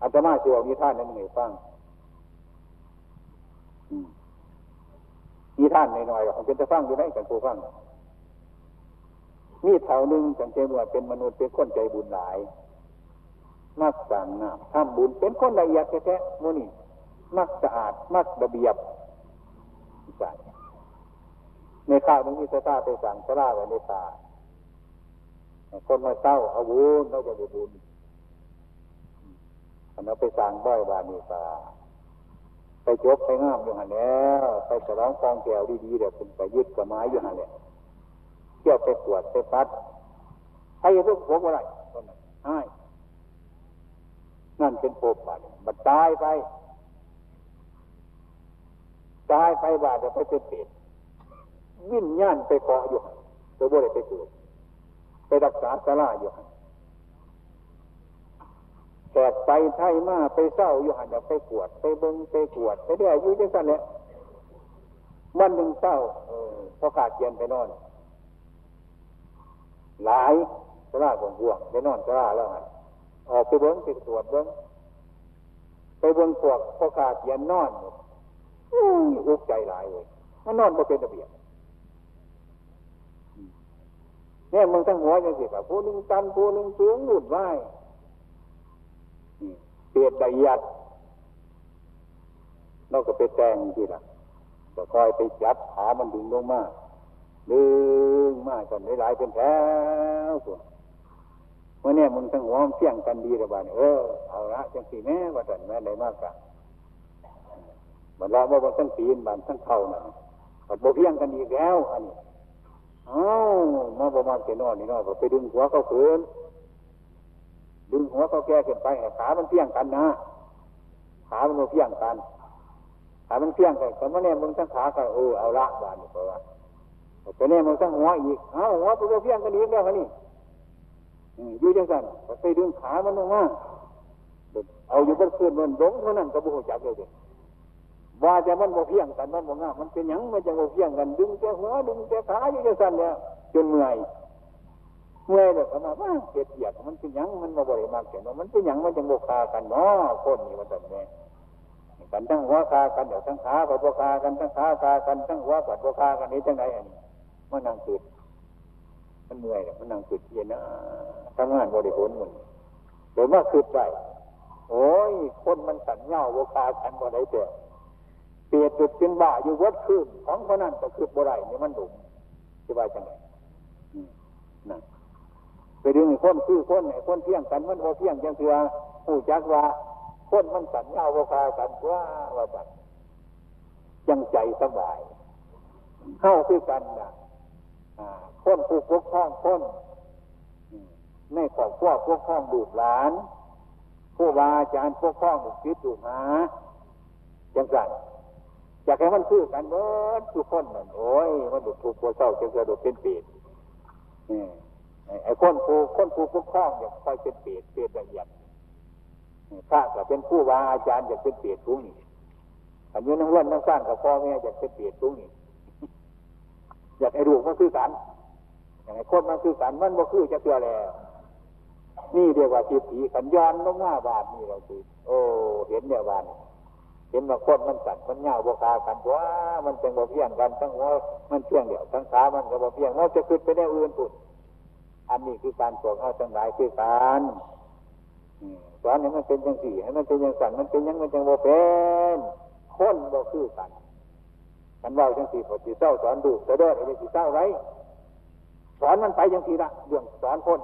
อาตมาเชื่อมีท่านนั้นไงฟังมีท่านหน่อยๆมันเป็นจะฟังอยู่ได้กันผู้ฟังมีแถวหนึ่งกันเจว่าเป็นมนุษย์เป็นคนใจบุญหลาย มักสั่งน้ำทำบุญเป็นคนละเอียดแท้ๆโมนี่มักสะอาดมักระเบียบใช่ในข้าวนึงมีสตาไปสั่งสลาไว้ในตาคนมาเศร้าอาบุญเราจะได้บุญอันนั้นไปสั่งบ่อยบานีตาไปจบไปงามอยู่หันแล้วไปฉลองฟองแก้วดีๆเดี๋ยวเป็นไปยึดกับไม้อยู่หันแล้วเที่ยวไปกวดไปปัดให้ลูกหัวอะไรคนนั้นให้ นั่นเป็นภพบาดบัดตายไปตายไปบาดจะไปเป็นเปรตวิญญาณไปเกาะอยู่ตัวบ่ได้ไปเกิดไปรักษาสาราอยู่แตกไปไทยมาไปเศร้าอยู่หันไปกวด ไปเบิ้งไปกวด ไปเรื่อยอยู่จังสันเนี่ยวันหนึ่งเศร้าเออพอขาดเย็นไปนอน หลายสลาของพวงได้นอนสลาแล้วฮะ ออกไปเบิ้งไปตรวจเบิ้งไปเบิ้งพวกพ่อขาเขียนนอนอุกใจหลายเลยมันนอนมาเป็นระเบียบเนี่ยมึงทั้งหัวยังสิกับผู้นึงตันผู้นึงสูงหลุดไหวเปียดใดยัดเราก็ไปแจงที่ละก็คอยไปจับขามันดึงลงมาดึงมากจนหลายเป็นแถวตัว เมื่อเนี่ยมึงทั้งหัวมเพียงกันดีระบาดเออเอาละจังสีแม่ว่าแต่แม่ไหนมากกันมันเราเมื่อวันทั้งปีนบานทั้งเท่านะมันโบเพียงกันดีแล้วอันนี้เอ้ามาประมาณเกนอนนี่นอนไปดึงหัวเขาเขืนดึงหัวเขาแก่ขึ้นไปขามันเพียงกันนะขามันเพียงกันขามันเพียงกันแต่เมื่อเนี่ยมึงทั้งขาก็เออเอาละบานนี่เพราะว่าแต่เนี่ยมึงทั้งหัวอีกเอ้าหัวไปโบเพียงกันอีกแล้วนี่ อยู่จังสันไปดึงขามันลงมาเอาอยู่บนคืนมันหลงเท่านั้นก็บุหจักเลยว่าจะมันโมเพียงกันมันโมงามันเป็นยังมันจะโมเพียงกัน ดึงแต่หัวดึงแต่ขาอยู่จังสันเนี่ยจนเมื่อยเมื่อยเลยก็มาว่าเกียดเกียดมันเป็นยังมันมาบริมากเกียดมันเป็นยังมันจะโมคากันเนาะคนนี่มันแบบนี้กันทั้งหัวคากันเดี๋ยวทั้งขากับโบคากันทั้งขาคากันทั้งหัวกับโบคากันนี้จังไรอันนี้มันนั่งตื่น มันเหนื่อยเลยมันนั่งตื่นเย็นนะทำงานบริผลมันเดี๋ยวว่าคืดไปโอ้ย คนมันสัญญาโบคากันบ่ได้เจอเปียดจุดเป็นบ่าอยู่วัดคืนของเขานั่นก็คือบ่ได้นี่มันดุที่ว่าจังไงนั่นไปดึงคนคือคนไหนคนเที่ยงกันมันโอเที่ยงจังเถื่อผู้จักว่าคนมันสัญญาโบคากันว่าว่าจังจังใจสบาย เข้าคือกันนะ คนผู้ปกครองคนในครอบครัวปกครองบุตรหลานผู้บาอาจารย์ปกครองบุตรศิษย์ลูกหาจังสันอยากให้มันคือกันเบิดทุกคนหนั่นโอ้ยมันดุถูกปัวเศร้าจะกระโดดเป็นเปรตไอ้คนผู้คนผู้ปกครองอยากคอยเป็นเปรตเปรตละเอียดพระก็เป็นผู้บาอาจารย์อยากเป็นเปรตทุกนี่อันนี้นั่งเล่นนั่งสร้างกับพ่อแม่อยากเป็นเปรตทุกนี่ อยากให้ดูมันคือกันอยากให้คนมันคือกันมันบ่คือจะเตือแล้ว นี่เรียกว่าจิตผีขันย้อนลงหน้าบาทนี่เราคือโอ้เห็นเนี่ยบานเห็นว่าคนมันสั่นมันเงาบวกากันว่ามันเป็นบ่เพียงกันทั้งหัวมันเพียงเดียวทั้งขามันก็บ่เพียงเราจะขึ้นไปได้อื่นปุ่นอันนี้คือการสอนเอาทั้งหลายคือการสอนให้มันเป็นยังสี่ให้มันเป็นยังสั่นมันเป็นยังมันจังบ่เป็นคนบ่คือกัน กันว่าจังสี่ปฏิเศร้าสอนดูแต่เด้อไอ้ที่เศร้าไรสอนมันไปจังสี่ละเรื่องสอนคน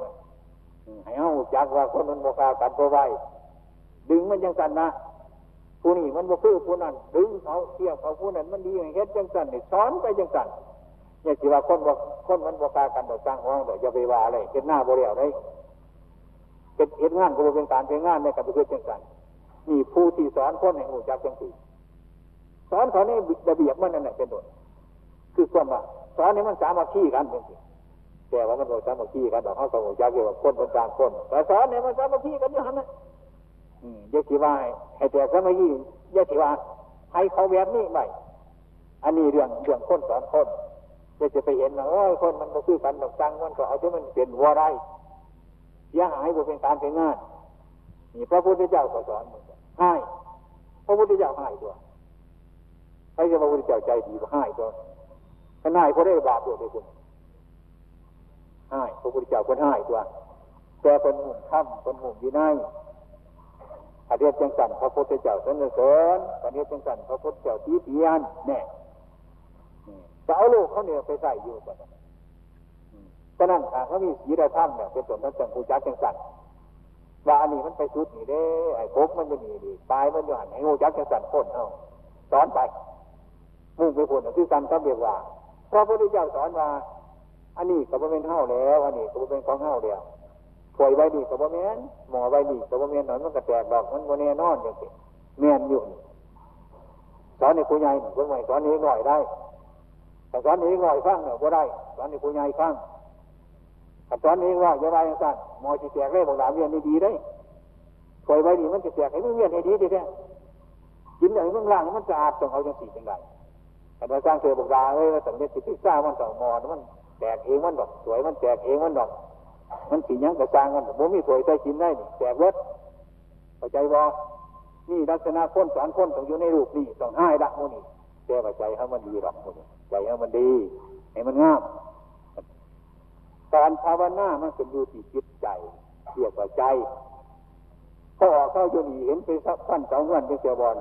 ให้เอาจากว่าคนมันโมกากันตัวไว้ดึงมันจังสันนะผู้นี้มันบ่คือผู้นั้นดึงเขาเทียบเขาผู้นั้นมันดีอย่างเฮ็ดจังสันนี่สอนไปจังสันเนี่ยสิว่าคนบอกคนมันโมกากันโดยสร้างห้องโดยอย่าไปว่าอะไรเห็นหน้าบริเวณได้เห็นเห็นงานก็เป็นการเป็นงานในการเป็นจังสันนี่ผู้ที่สอนคนให้หูจักจังสี่ สอนเขาในระเบียบมันนั่นแหละเป็นต้นคือความว่าสอนให้มันสามัคคีกันเป็นสิแต่ว่ามันโดยสามัคคีกันดอกเขาสมุจักเกี่ยวกับคนเป็นการคนแต่สอนให้มันสามัคคีกันอยู่หันนะยกที่ว่าให้แต่สามัคคียกที่ว่าให้เขาแบบนี้ไปอันนี้เรื่องเรื่องคนสอนคนจะจะไปเห็นว่าโอ้ยคนมันมาซื้อกันดอกจังมันก็เอาที่มันเป็นวัวไรเสียหายบ่เป็นการเป็นงานนี่พระพุทธเจ้าก็สอนให้พระพุทธเจ้าให้ตัว ใครจะพระพุทธเจ้าใจดีก็ให้ตัวขนาดเขาได้บาปด้วยคุณให้พระพุทธเจ้าคนให้ตัวแต่เป็นหุ่นถ้ำเป็นหุ่นยีนายอาเดียจังสันพระพุทธเจ้าสนเสริญอาเดียจังสันพระพุทธเจ้าตีเตียนแน่จะเอาลูกเขาเนี่ยไปใส่อยู่กันก็นั่นค่ะเขามีสีดาถ้ำเนี่ยเป็นส่วนทั้งจังผูจักจังสันว่าอันนี้มันไปสุดนี่เด้ไอ้พกมันจะมีดีปลายมันจะหันให้งูจักจังสันพ้นเอาสอนไป มุ่งไปพ้นคือการก็เรียกว่าพระพุทธเจ้าสอนว่าอันนี้ก็บ่เป็นเท่าแล้ว อันนี้ก็บ่เป็นของเท่าแล้วถวยใบดีก็บ่แม่นหมอใบดีก็บ่แม่นหนอนมันก็แตกดอกมันบ่แน่นอนอย่างนี้แม่นอยู่สอนในผู้ใหญ่เพิ่งใหม่สอนนี้หน่อยได้แต่สอนนี้หน่อยฟังเนี่ยบ่ได้สอนในผู้ใหญ่ฟังแต่สอนนี้ว่าอย่าไปอย่างนั้นหมอจีแตกได้บอกหลานเรียนดีได้ถวยใบดีมันจะแตกให้มันเรียนให้ดีดีแท้กินอย่างนี้มันล่างมันสะอาดต้องเอาจังสีจังได แต่เราสร้างเสือบอกดาเอ้ยแต่เนี่ยสิพิซซ่ามันต่อมอมันแตกเองมันดอกสวยมันแตกเองมันดอก มันสียังกระจางมันผมมีสวยใส่กินได้นี่แตกเวทเข้าใจบ่นี่ลักษณะคนสอนคนต้องอยู่ในรูปนี่ต้องให้ละมันนี่แต่ว่าใจให้มันดีหรอกมันใจให้มันดีให้มันงามการภาวนามันเป็นอยู่ที่จิตใจเรียกว่าใจพออเข้าอยู่นี่เห็นไปสักขั้นสองวันเป็นเสียบอล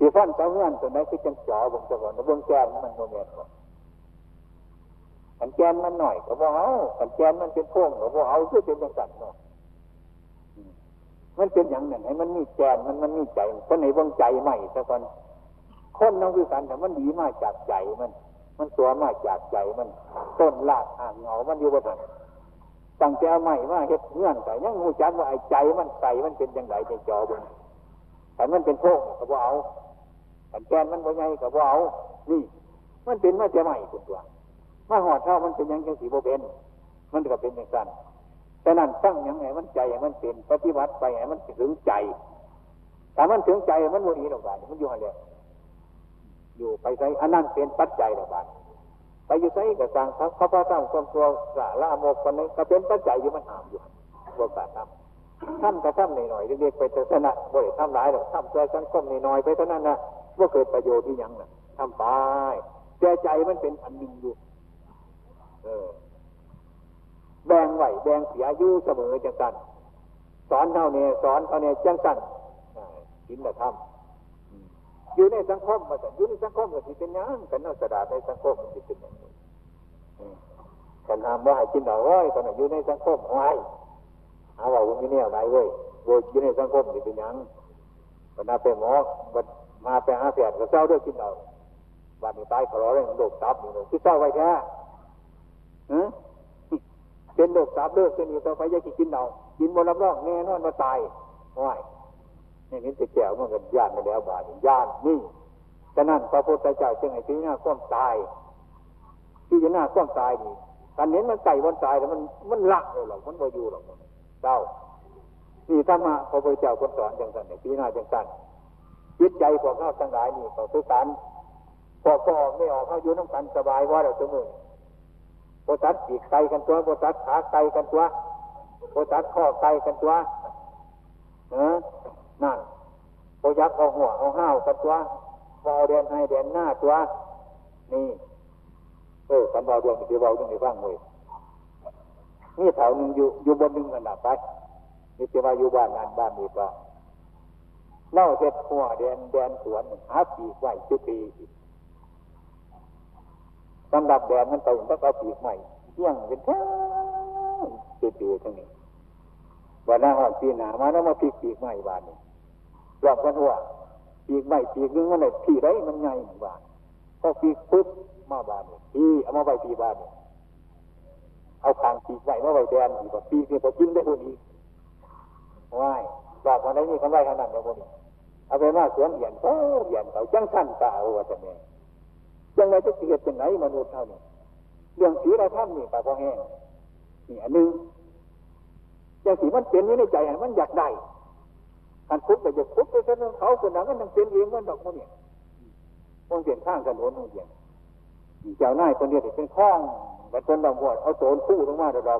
ที่ฟันเสาเงื่อนตัวไหนคือจังจ่อบงจังหวะบงแกนมันโมเมนต์ขันแกนมันหน่อยก็บอกเอาขันแกนมันเป็นโค้งก็บอกเอาคือเป็นจังสันเนาะมันเป็นอย่างนั้นให้มันมีแกนมันมันมีใจคนไหนบงใจใหม่สักคนคนน้องคือกันแต่มันดีมากจากใจมัน มันตัวมากจากใจมัน ต้นลากอ่างเงามันอยู่บนนั้นตั้งแต่ใหม่ว่าเฮ็ดเงื่อนแต่ยังงูจักว่าไอ้ใจมันใส่มันเป็นยังไงในจอบนแต่มันเป็นโค้งก็บอกเอา ขันแกนมันบ่ใหญ่กับว่าเอานี่ มันเป็นมาจะใหม่คุณตัวมาหอดเท่ามันเป็นยังจังสีโบเป็น มันก็เป็นอย่างนั้นแต่นั่นตั้งยังไงมันใจมันเป็นปฏิบัติไปไงมันถึงใจแต่มันถึงใจมันโมดีหรอกบ้านมันอยู่อะไรอยู่ไปใส่อันนั้นเป็นปัจจัยหรอกบ้านไปอยู่ใส่กับสังเขาเขาพระตั้งความตัวสาละโมกคนนี้ก็เป็นปัจจัยอยู่มันหามอยู่บวกาทำทำกระทำหน่อยๆเรียกไปศาสนาบ่ได้ทำหลายหรอกทำใจสังคมหน่อยๆไปเท่านั้นนะ ว่าเกิดประโยชน์ที่ยังนะทำไปแต่ใจมันเป็นอันหนึ่งอยู่ เออ แบ่งไหวแบ่งเสียอยู่เสมอจังสันสอนเท่าเนี้สอนเท่าเนี้จังสันกินแต่ทำอยู่ในสังคมมาสันอยู่ในสังคมก็สิเป็นยังกันเอาสดาในสังคมมันจะเป็นยังกันทำว่าให้กินเอาไว้กันอยู่ในสังคมไว้หาว่าวันนี้เนี่ยไรเว้ยโวยอยู่ในสังคมจะเป็นยังกันนาเป็นหมอ มาไปหาแฝดก็เจ้าด้วยกินเอาบ้านนี้ตายขอร้องโรคตับอยู่เลยที่เจ้าไว้แค่เป็นโรคตับเลิกเป็นอยู่ต่อไปจะกินเอากินบนรับรองแน่นอนมาตายว่ายนี่นี่จะแก้วมันกันย่านไปแล้วบาดย่านนี่ฉะนั้นพระพุทธเจ้าจึงให้พิจารณาความตายพิจารณาความตายนี่การเห็นมันไก่วันตายแต่มันมันละเลยหรอกมันบ่อยู่หรอกเจ้านี่ธรรมะพระพุทธเจ้าคนสอนจังสันเนี่ยพิจารณาจังสัน จิตใจพวกเขาทั้งหลายนี่ก็คือการพอก็ออกไม่ออกเขาอยู่น้ำกันสบายว่าเราสมุนโพตัดปีกไกกันตัวโพตัดขาไกกันตัวโพตัดข้อไกกันตัวเออนั่นโพยักเอาหัวเอาห้าวกันตัวพอเดียนให้เดียนหน้าตัวนี่เออกันบาเดียนที่เบาตรงนี้บ้างเลยนี่แถวหนึ่งอยู่อยู่บนหนึ่งกันดับไปนี่จะว่าอยู่บ้านงานบ้านนี้ป่ะ เล่าเจ็ดหัวแดนแดนสวนหาปีกไหวจุปีสำหรับแดนมันตรงต้องเอาปีกใหม่เที่ยงเป็นแท้ปีปีทั้งนี้วันหน้าหอดปีหนามาแล้วมาปีกปีกใหม่บานนี้รอบกันหัวปีกใหม่ปีกนึงมันไหนปีไรมันไงบานพอปีกปุ๊บมาบานนี้ปีเอามาใบปีบานนี้เอาคางปีกใหม่มาใบแดนอีกปีกเนี่พอกินได้คนอีกว่ายรอบวันไหนนี่กันไว้ขนาดนี้คนนี้ เอาไปว่าสวนเหยียนเขาเหยียนเขาจังสั้นตาว่าจะเนี่ยจังไรจะเกิดเป็นไหนมนุษย์เท่านี้เรื่องสีอะไรท่านนี่ตาพอแห้งนี่อันนึงอย่างสีมันเป็นอยู่ในใจมันอยากได้การคุบแต่จะคุบไปซะเขาคนนั้นก็ต้องเป็นเองมันดอกมันเนี่ยมันเปลี่ยนข้างกันโน้นมันเปลี่ยนเจ้าหน้าคนเดียวเป็นข้องแต่คนบางคนเอาโซนคู่ลงมาเดี๋ยวเรา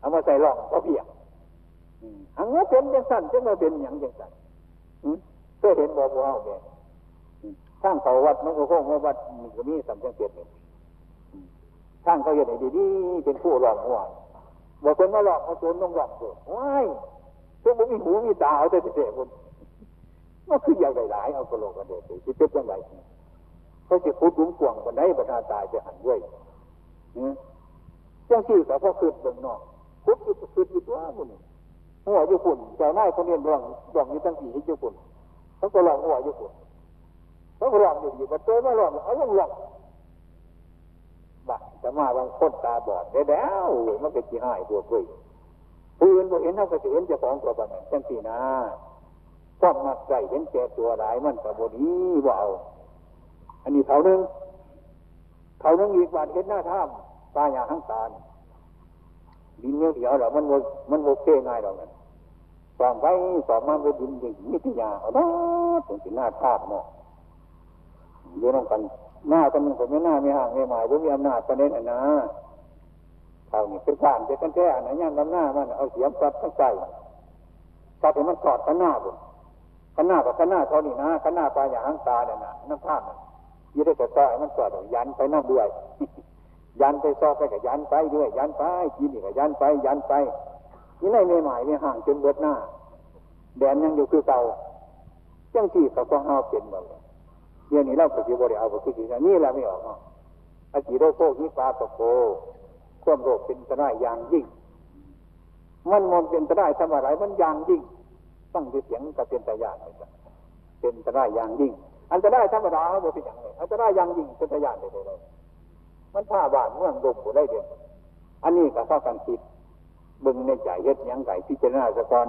เอามาใส่ร่องก็เพียงอันนี้เป็นยังสั้นจะมาเป็นอย่างยังสั้น เคยเห็นบ่บ่เฮาเนี่ยข้างเขาวัดมันก็คงว่าวัดมันก็มีสัมผัสเสียนี่ข้างเขาเห็นดีดีๆเป็นผู้หลอกหัวบอกคนมาหลอกมาโจนต้องหลอกตัวว้ายพวกผมมีหูมีตาเอาแต่เด็กคนมันคืออย่างหลายเอากระโหลกกันเด็กที่เป็นยังไงเขาจะพูดลุ้มกวงคนไหนบรรดาตายจะหันด้วยจังที่แต่พอคืนเบิ่งนอกพุทธคือคือตัวมันหัวอยู่ฝุ่นเจ้าหน้าคนเรียนร้องร้องอยู่ตั้งสี่ให้อยู่ฝุ่น เขาก็ร้องหัวอยู่ฝุ่นเขาก็ร้องอยู่อยู่มาเจอมาร้องเอายังร้องบ้าจะมาบางคนตาบอดได้แล้วมันก็จีหายปวดด้ยผู้อื่นบ่เห็นเขาก็จะเห็นจ้าของตัวบ้านจังสี่นะความมักใจเห็นแก่ตัวหลายมันกับบดีว่าเอาอันนี้เท่านึงเท่านึงอีกบาดเห็นหน้าถ้ำตาอย่างทั้งตาดินเดียวหรอมันมันโอเคง่ายหรอกนั่น สอบไปสอบมาไปดินดินมิทยาเอาละถึงสิหน้าทาบเนาะเรื่องกันหน้าตอนนึงผมไม่หน้าไม่ห่างไม่หมายผมมีอำนาจประเด็นนะเท่านี้เป็นการเป็นกันแท้อันไหนย่างลำหน้ามันเอาเสียมตัดข้างใจตัดให้มันสอดกันหน้าบุญกันหน้ากับกันหน้าเท่านี้นะกันหน้าปลายอย่างหางตาเนี่ยนะน้ำผ้ามันยี่ได้แต่ต่อยมันสอดยันไปน้ำด้วยยันไปซอกไปกับยันไปด้วย ยันไปกินนี่กับยันไปยันไป นี่ในไม่หมายไม่ห่างจนเบิดหน้า แดนยังอยู่คือเก่าจังที่เขาก็เอาเป็นหมดเดี๋ยวนี้เราปฏิบัติเอาไปคือนี่แหละไม่ออกอาจีโรโคฮิปาตโกควมโรคเป็นตรายอย่างยิ่ง มันมนเป็นตรายทำอะไรมันอย่างยิ่ง ต้องดูเสียงกับเป็นตายานเป็นตรายอย่างยิ่ง อันตรายธรรมดาเขาบอกเป็นอย่างไรอันตรายอย่างยิ่งเป็นตายานไปเลยมันผ้าบาดเมืองดมบุได้เดียวอันนี้ก็เข้ากันคิด บึงในใจเฮ็ดยังไก่พิจารณาสะกอน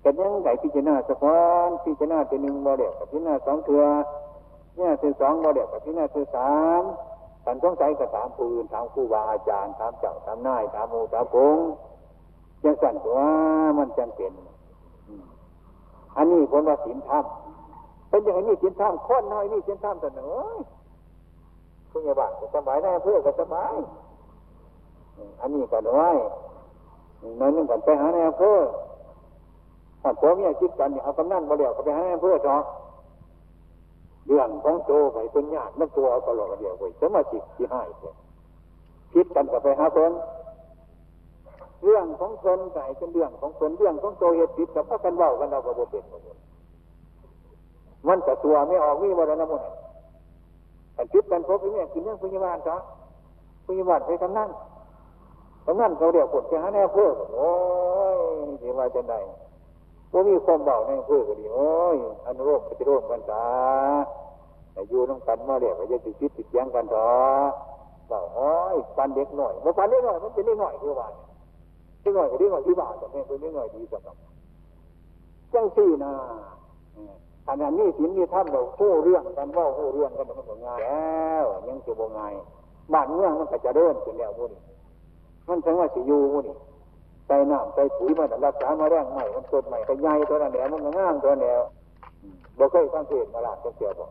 เกันยังไก่พิจารณาสะกอนพิจารณาตัวหนึ่งโมเดลกับพิจารณาสองเถื่อเนี่ยคือสองโมเดลกับพิจารณาคือสามท่านสงสัยก็ถามปืนถามครูบาอาจารย์ถามเจ้าถามนายถามโมถามพงยังสั่นตัวมันจังเป็นอันนี้คนว่าศีลธรรมเป็นอย่างนี้ศีลธรรมคนน้อยนี่ศีลธรรมแต่เนอยผู้ใหญ่บ้านก็สบายได้เพื่อก็สบายอันนี้ก็น้อย น้อยนึงกันไปหาในอำเภอถ้าผัวเมียคิดกันเนี่ยเอากำนันมาเดียวก็ไปหาในอำเภอเถอะเรื่องของโจไปเป็นญาติมันตัวเอาตลอดเดียวไปสมาชิกที่ให้เพื่อคิดกันก็ไปหาเพิ่นเรื่องของคนไก่เป็นเรื่องของคนเรื่องของโตเหตุผิดกับพระกันเบากันเราก็บ่เป็นมันแต่ตัวไม่ออกมีวันนั้นมันแต่คิดกันพบเนี่ยคือเรื่องพยาบาลจ้ะพยาบาลไปกำนั่ง กำนั่งเขาเรียกคนไปหาแน่เพื่อโอ้ยนี่ว่าจะได้ว่ามีความเบาในเพื่อก็ดีโอ้ยอนุโลมปฏิโลมกันจ้าแต่อยู่น้องกันมาเรียกว่าจะติดคิดติดยังกันจ้าบอกโอ้ยปันเด็กหน่อยมาปันเด็กหน่อยมันเป็นเด็กหน่อยคือว่าเด็กหน่อยก็เด็กหน่อยที่บ้านแต่ไม่เป็นเด็กหน่อยดีสำหรับจังสี่นะอันนั้นนี่สินนี่ท่านเราคู่เรื่องกันว่าคู่เรื่องกันมันก็ง่ายแล้วยังจะบ่ง่ายบ้านเมืองมันก็จะเดินขึ้นแล้วพวกนี้ มันถึงว่าสิอยู่นี่ใส่น้ำใส่ปุ๋ยมันรักษามาแรงใหม่มันต้นใหม่ก็ใหญ่ตัวนั้นแหละมันก็งามตัวแนวบ่เคยสังเกตมาลานเสียบอก